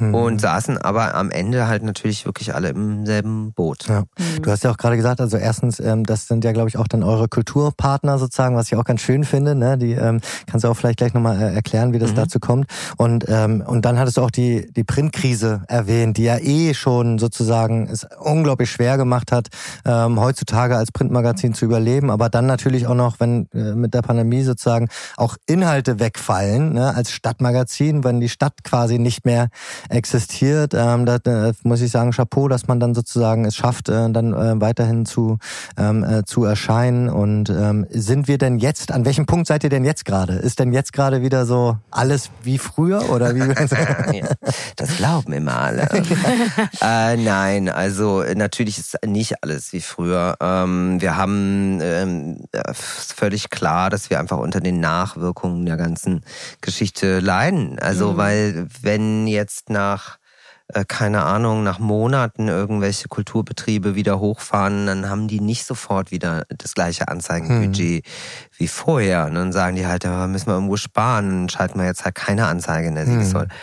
mhm. und saßen aber am Ende halt natürlich wirklich alle im selben Boot. Ja. Mhm. Du hast ja auch gerade gesagt, also erstens, ähm, das sind ja, glaube ich, auch dann eure Kulturpartner sozusagen, was ich auch ganz schön finde. Ne? Die ähm, kannst du auch vielleicht gleich nochmal äh, erklären, wie das mhm. dazu kommt. Und, ähm, und dann hattest du auch die, die Printkrise erwähnt, die ja eh schon sozusagen es unglaublich schwer gemacht hat, ähm, heutzutage als Printmagazin zu überleben, aber dann natürlich auch noch, wenn äh, mit der Pandemie sozusagen auch Inhalte wegfallen, ne? als Stadtmagazin, wenn die Stadt quasi nicht mehr existiert. Ähm, da, da muss ich sagen, Chapeau, dass man dann sozusagen es schafft, äh, dann äh, weiterhin zu, ähm, äh, zu erscheinen. Und ähm, sind wir denn jetzt, an welchem Punkt seid ihr denn jetzt gerade? Ist denn jetzt gerade wieder so alles wie früher oder wie? das glauben immer alle. äh, nein, also natürlich ist nicht alles wie früher. Ähm, wir haben ähm, völlig klar, dass wir einfach unter den Nachwirkungen der ganzen Geschichte leiden. Also mhm. weil wenn jetzt nach äh, keine Ahnung, nach Monaten irgendwelche Kulturbetriebe wieder hochfahren, dann haben die nicht sofort wieder das gleiche Anzeigenbudget hm. wie vorher. Und dann sagen die halt, da müssen wir irgendwo sparen, dann schalten wir jetzt halt keine Anzeige in der Siegessäule. Hm.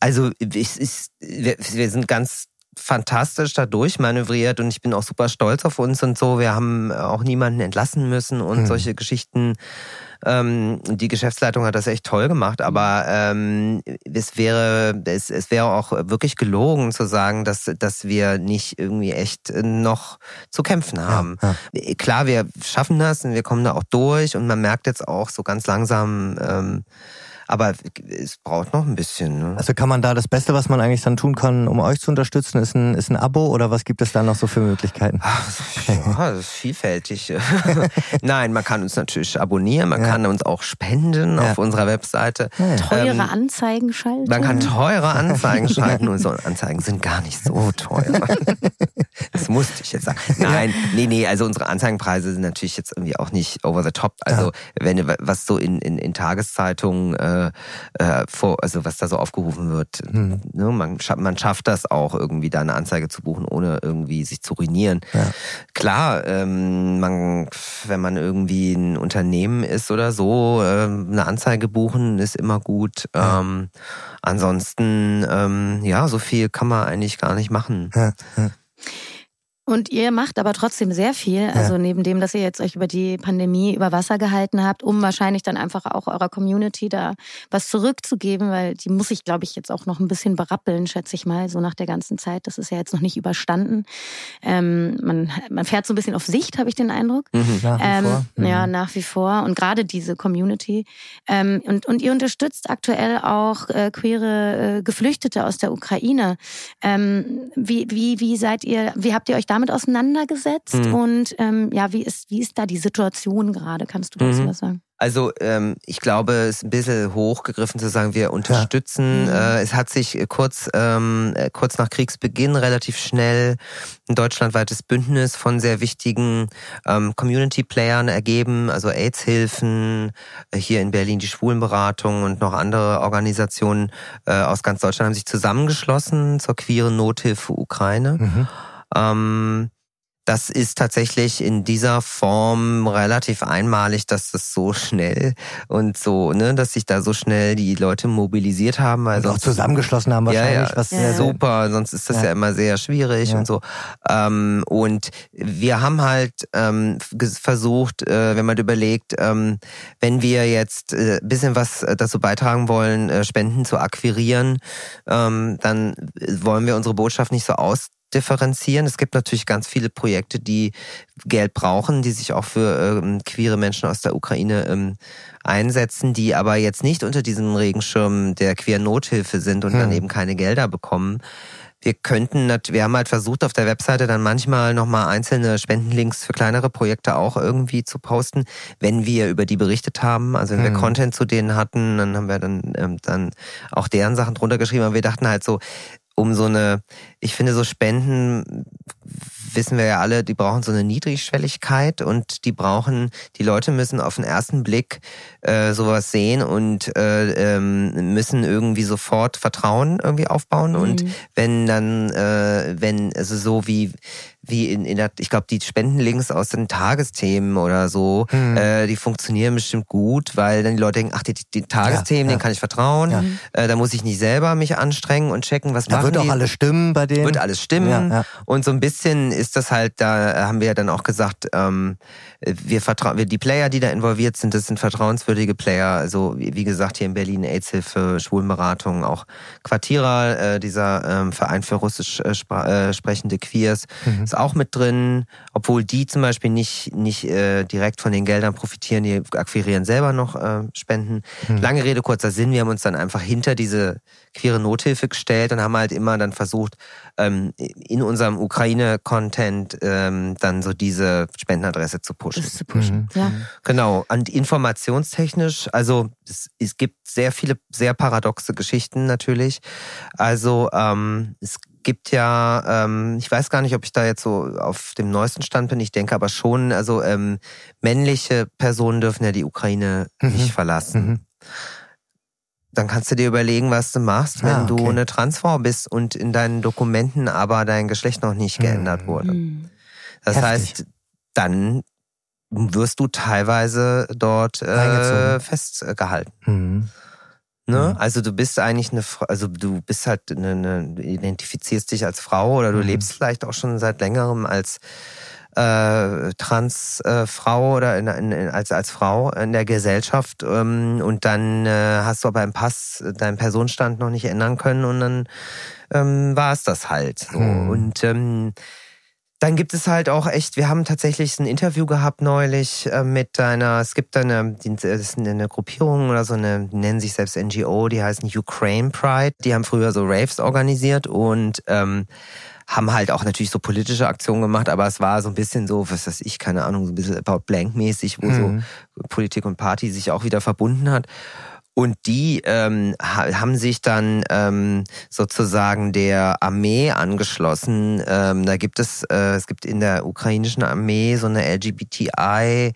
Also ich, ich, wir, wir sind ganz fantastisch da durchmanövriert und ich bin auch super stolz auf uns und so. Wir haben auch niemanden entlassen müssen und mhm. solche Geschichten. Ähm, die Geschäftsleitung hat das echt toll gemacht, aber ähm, es wäre es, es wäre auch wirklich gelogen zu sagen, dass dass wir nicht irgendwie echt noch zu kämpfen haben. Ja, ja. Klar, wir schaffen das und wir kommen da auch durch und man merkt jetzt auch so ganz langsam ähm, aber es braucht noch ein bisschen. Ne? Also kann man da das Beste, was man eigentlich dann tun kann, um euch zu unterstützen, ist ein, ist ein Abo oder was gibt es da noch so für Möglichkeiten? Ach, ja, das ist vielfältig. Nein, man kann uns natürlich abonnieren, man ja. kann uns auch spenden ja. auf unserer Webseite. Teure ähm, Anzeigen schalten. Man kann teure Anzeigen schalten und so Anzeigen sind gar nicht so teuer. das musste ich jetzt sagen. Nein, nee, nee, also unsere Anzeigenpreise sind natürlich jetzt irgendwie auch nicht over the top. Also wenn was so in, in, in Tageszeitungen äh, äh, vor, also was da so aufgerufen wird. Mhm. Ne, man, man schafft das auch irgendwie da eine Anzeige zu buchen, ohne irgendwie sich zu ruinieren. Ja. Klar, ähm, man, wenn man irgendwie ein Unternehmen ist oder so, äh, eine Anzeige buchen ist immer gut. Ja. Ähm, ansonsten, ähm, ja, so viel kann man eigentlich gar nicht machen. Ja. Und ihr macht aber trotzdem sehr viel. Also ja. neben dem, dass ihr jetzt euch über die Pandemie über Wasser gehalten habt, um wahrscheinlich dann einfach auch eurer Community da was zurückzugeben, weil die muss ich, glaube ich, jetzt auch noch ein bisschen berappeln, schätze ich mal, so nach der ganzen Zeit. Das ist ja jetzt noch nicht überstanden. Ähm, man, man fährt so ein bisschen auf Sicht, habe ich den Eindruck. Mhm, nach wie ähm, vor. Mhm. Ja, nach wie vor. Und gerade diese Community. Ähm, und, und ihr unterstützt aktuell auch äh, queere äh, Geflüchtete aus der Ukraine. Ähm, wie, wie, wie seid ihr, wie habt ihr euch damit auseinandergesetzt mhm. und ähm, ja, wie ist, wie ist da die Situation gerade? Kannst du dazu mhm. was sagen? Also ähm, ich glaube, es ist ein bisschen hochgegriffen zu sagen, wir unterstützen. Ja. Mhm. Äh, es hat sich kurz, ähm, äh, kurz nach Kriegsbeginn relativ schnell ein deutschlandweites Bündnis von sehr wichtigen ähm, Community-Playern ergeben, also AIDS-Hilfen, äh, hier in Berlin die Schwulenberatung und noch andere Organisationen äh, aus ganz Deutschland haben sich zusammengeschlossen zur queeren Nothilfe Ukraine. Mhm. Ähm, das ist tatsächlich in dieser Form relativ einmalig, dass das so schnell und so, ne, dass sich da so schnell die Leute mobilisiert haben. Also auch zusammengeschlossen haben wahrscheinlich. Ja, ja, was ja. super, sonst ist das ja, ja immer sehr schwierig ja. und so. Ähm, und wir haben halt ähm, versucht, äh, wenn man überlegt, ähm, wenn wir jetzt äh, bisschen was äh, dazu beitragen wollen, äh, Spenden zu akquirieren, ähm, dann wollen wir unsere Botschaft nicht so aus differenzieren. Es gibt natürlich ganz viele Projekte, die Geld brauchen, die sich auch für ähm, queere Menschen aus der Ukraine ähm, einsetzen, die aber jetzt nicht unter diesem Regenschirm der queeren Nothilfe sind und hm. dann eben keine Gelder bekommen. Wir könnten, wir haben halt versucht, auf der Webseite dann manchmal nochmal einzelne Spendenlinks für kleinere Projekte auch irgendwie zu posten, wenn wir über die berichtet haben. Also wenn hm. wir Content zu denen hatten, dann haben wir dann, ähm, dann auch deren Sachen drunter geschrieben. Aber wir dachten halt so, um so eine, ich finde so Spenden wissen wir ja alle, die brauchen so eine Niedrigschwelligkeit und die brauchen, die Leute müssen auf den ersten Blick äh, sowas sehen und äh, ähm, müssen irgendwie sofort Vertrauen irgendwie aufbauen. Mhm. Und wenn dann, äh, wenn, also so wie wie in, in der, ich glaube, die Spendenlinks aus den Tagesthemen oder so, mhm. äh, die funktionieren bestimmt gut, weil dann die Leute denken, ach, die, die Tagesthemen, ja, ja. denen kann ich vertrauen. Ja. Äh, da muss ich nicht selber mich anstrengen und checken, was da machen wird auch alles stimmen bei denen. Wird alles stimmen. Und so ein bisschen ist das halt, da haben wir ja dann auch gesagt, ähm, wir vertrauen, wir, die Player, die da involviert sind, das sind vertrauenswürdige Player. Also wie, wie gesagt, hier in Berlin AIDS-Hilfe, Schwulenberatung, auch Quartierer, äh, dieser ähm, Verein für russisch äh, äh, sprechende Queers, mhm. Ist auch mit drin, obwohl die zum Beispiel nicht, nicht äh, direkt von den Geldern profitieren, die akquirieren selber noch äh, Spenden. Mhm. Lange Rede, kurzer Sinn, wir haben uns dann einfach hinter diese queere Nothilfe gestellt und haben halt immer dann versucht, ähm, in unserem Ukraine-Content ähm, dann so diese Spendenadresse zu pushen. Das zu pushen, mhm. ja. Genau. Und informationstechnisch, also es, es gibt sehr viele, sehr paradoxe Geschichten natürlich. Also ähm, es gibt ja, ähm, ich weiß gar nicht, ob ich da jetzt so auf dem neuesten Stand bin. Ich denke aber schon, also ähm, männliche Personen dürfen ja die Ukraine mhm. nicht verlassen. Mhm dann kannst du dir überlegen, was du machst, wenn ah, okay. du eine Transfrau bist und in deinen Dokumenten aber dein Geschlecht noch nicht geändert hm. wurde. Mhm. Das Heftig. heißt, dann wirst du teilweise dort äh, festgehalten. Ne? Mhm. Also du bist eigentlich eine, also du bist halt eine, eine identifizierst dich als Frau oder du mhm. lebst vielleicht auch schon seit längerem als äh, Transfrau äh, oder in, in, als als Frau in der Gesellschaft ähm, und dann äh, hast du aber im Pass deinen Personenstand noch nicht ändern können und dann ähm, war es das halt. So. Mhm. Und ähm, dann gibt es halt auch echt, wir haben tatsächlich ein Interview gehabt neulich äh, mit einer, es gibt eine, das ist eine Gruppierung oder so eine, nennen sich selbst NGO, die heißen Ukraine Pride. Die haben früher so Raves organisiert und ähm, haben halt auch natürlich so politische Aktionen gemacht, aber es war so ein bisschen so, was weiß ich, keine Ahnung, so ein bisschen about blank mäßig, wo mhm. so Politik und Party sich auch wieder verbunden hat. Und die ähm, haben sich dann ähm, sozusagen der Armee angeschlossen. Ähm, da gibt es, äh, es gibt in der ukrainischen Armee so eine LGBTI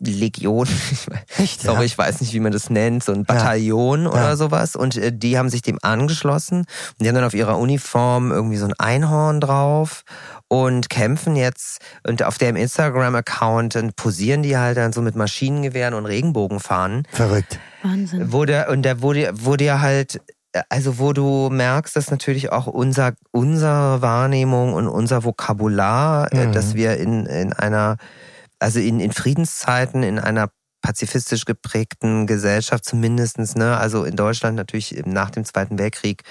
Legion, Echt, sorry, ja? ich weiß nicht, wie man das nennt, so ein Bataillon ja. oder ja. sowas. Und äh, die haben sich dem angeschlossen und die haben dann auf ihrer Uniform irgendwie so ein Einhorn drauf und kämpfen jetzt und auf dem Instagram-Account posieren die halt dann so mit Maschinengewehren und Regenbogenfahnen. Verrückt. Wahnsinn. Wurde, und da wurde, wurde ja halt also wo du merkst, dass natürlich auch unser, unsere Wahrnehmung und unser Vokabular, äh, mhm. dass wir in, in einer, also in, in Friedenszeiten, in einer pazifistisch geprägten Gesellschaft zumindestens, ne, also in Deutschland natürlich nach dem Zweiten Weltkrieg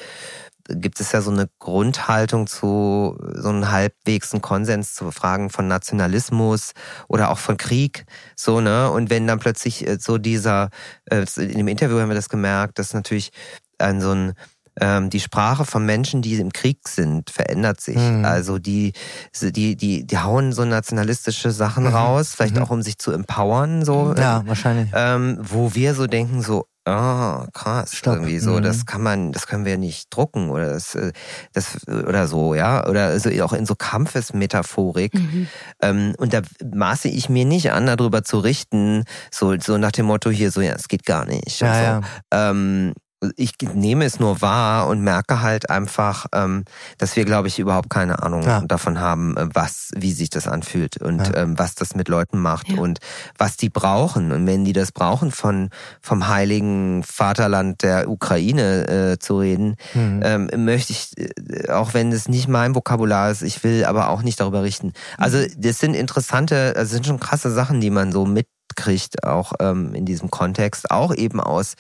gibt es ja so eine Grundhaltung zu so einem halbwegs einen Konsens zu Fragen von Nationalismus oder auch von Krieg, so ne. Und wenn dann plötzlich äh, so dieser äh, in dem Interview haben wir das gemerkt, dass natürlich ein so ein ähm, die Sprache von Menschen, die im Krieg sind, verändert sich. Mhm. Also die, die, die, die hauen so nationalistische Sachen mhm. raus, vielleicht mhm. auch um sich zu empowern, so. Ja, wahrscheinlich. Ähm, wo wir so denken, so, Ah, oh, krass. Stopp. Irgendwie so, mhm. das kann man, das können wir nicht drucken oder das, äh, das oder so, ja, oder also auch in so Kampfesmetaphorik. Mhm. Ähm, und da maße ich mir nicht an, darüber zu richten, so so nach dem Motto hier so, ja, es geht gar nicht. Ja, so. ja. Ähm, ich nehme es nur wahr und merke halt einfach, ähm, dass wir, glaube ich, überhaupt keine Ahnung ja. davon haben, äh, was, wie sich das anfühlt und ja. ähm, was das mit Leuten macht ja. und was die brauchen. Und wenn die das brauchen, von vom heiligen Vaterland der Ukraine äh, zu reden, mhm. ähm, möchte ich, äh, auch wenn es nicht mein Vokabular ist, ich will aber auch nicht darüber richten. Also das sind interessante, also sind schon krasse Sachen, die man so mitkriegt, auch ähm, in diesem Kontext, auch eben aus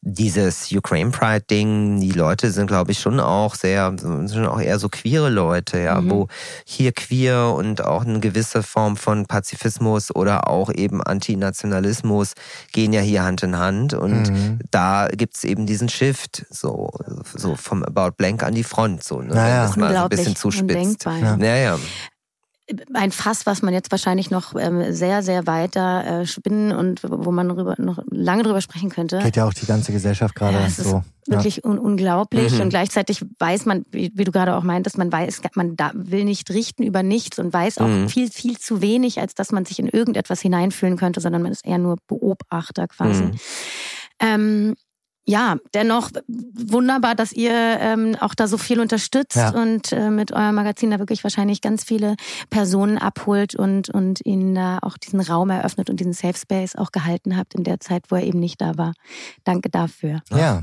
dieses Ukraine Pride Ding, die Leute sind, glaube ich, schon auch sehr, sind auch eher so queere Leute, ja, mhm. wo hier queer und auch eine gewisse Form von Pazifismus oder auch eben Antinationalismus gehen ja hier Hand in Hand und mhm. da gibt's eben diesen Shift, so, so vom About Blank an die Front, so, ne, naja. wenn das mal so ein bisschen zuspitzt. Ja. ja ein Fass, was man jetzt wahrscheinlich noch ähm, sehr, sehr weiter äh, spinnen und wo man drüber, noch lange drüber sprechen könnte. Geht ja auch die ganze Gesellschaft gerade ja, so. Wirklich ja. un unglaublich mhm. und gleichzeitig weiß man, wie, wie, du gerade auch meintest, man weiß, man da will nicht richten über nichts und weiß auch mhm. viel, viel zu wenig, als dass man sich in irgendetwas hineinfühlen könnte, sondern man ist eher nur Beobachter quasi. Mhm. Ähm, ja, dennoch wunderbar, dass ihr ähm, auch da so viel unterstützt ja. und äh, mit eurem Magazin da wirklich wahrscheinlich ganz viele Personen abholt und, und ihnen da auch diesen Raum eröffnet und diesen Safe Space auch gehalten habt in der Zeit, wo er eben nicht da war. Danke dafür. Ja,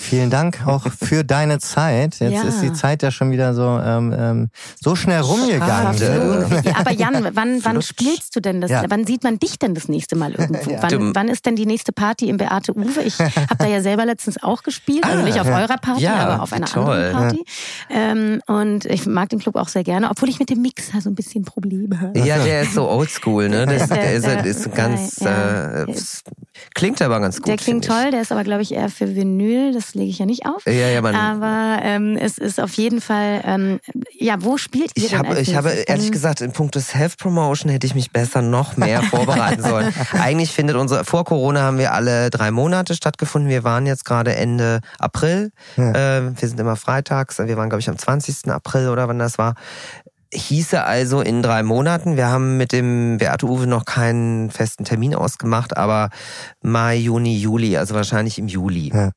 Vielen Dank auch für deine Zeit. Jetzt ja. ist die Zeit ja schon wieder so ähm, ähm so schnell rumgegangen. Ja, aber Jan, wann, wann spielst du denn das? Ja. Wann sieht man dich denn das nächste Mal irgendwo? Wann, wann ist denn die nächste Party im Beate Uwe? Ich habe da ja selber letztens auch gespielt, also nicht auf eurer Party, aber auf einer toll. anderen Party. Ähm, und ich mag den Club auch sehr gerne, obwohl ich mit dem Mixer so ein bisschen Probleme habe. Ja, der ist so oldschool, ne? Das, der, ist, der ist ganz äh, klingt aber ganz gut. Der klingt toll, der ist aber glaube ich eher für Vinyl. Das lege ich ja nicht auf. Ja, ja, man. Aber ähm, es ist auf jeden Fall, ähm, ja, wo spielt ihr ich denn habe, Ich habe ehrlich gesagt, in puncto Self-Promotion hätte ich mich besser noch mehr vorbereiten sollen. Eigentlich findet unsere, vor Corona haben wir alle drei Monate stattgefunden. Wir waren jetzt gerade Ende April. Ja. Äh, wir sind immer freitags. Wir waren, glaube ich, am 20. April oder wann das war hieße also in drei Monaten. Wir haben mit dem Beate Uwe noch keinen festen Termin ausgemacht, aber Mai, Juni, Juli, also wahrscheinlich im Juli. Ja.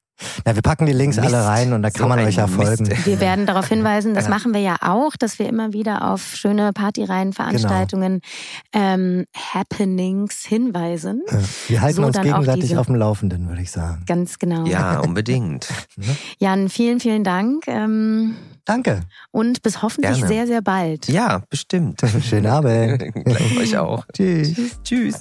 Na, wir packen die Links Mist. alle rein und da kann so man euch ja folgen. Wir werden darauf hinweisen, das ja. machen wir ja auch, dass wir immer wieder auf schöne Partyreihen, Veranstaltungen, genau. ähm, Happenings hinweisen. Ja. Wir halten so uns gegenseitig auf dem Laufenden, würde ich sagen. Ganz genau. Ja, unbedingt. Jan, vielen, vielen Dank. Ähm, Danke. Und bis hoffentlich Gerne. sehr, sehr bald. Ja, bestimmt. Schönen Abend. Gleich euch auch. Tschüss. Tschüss.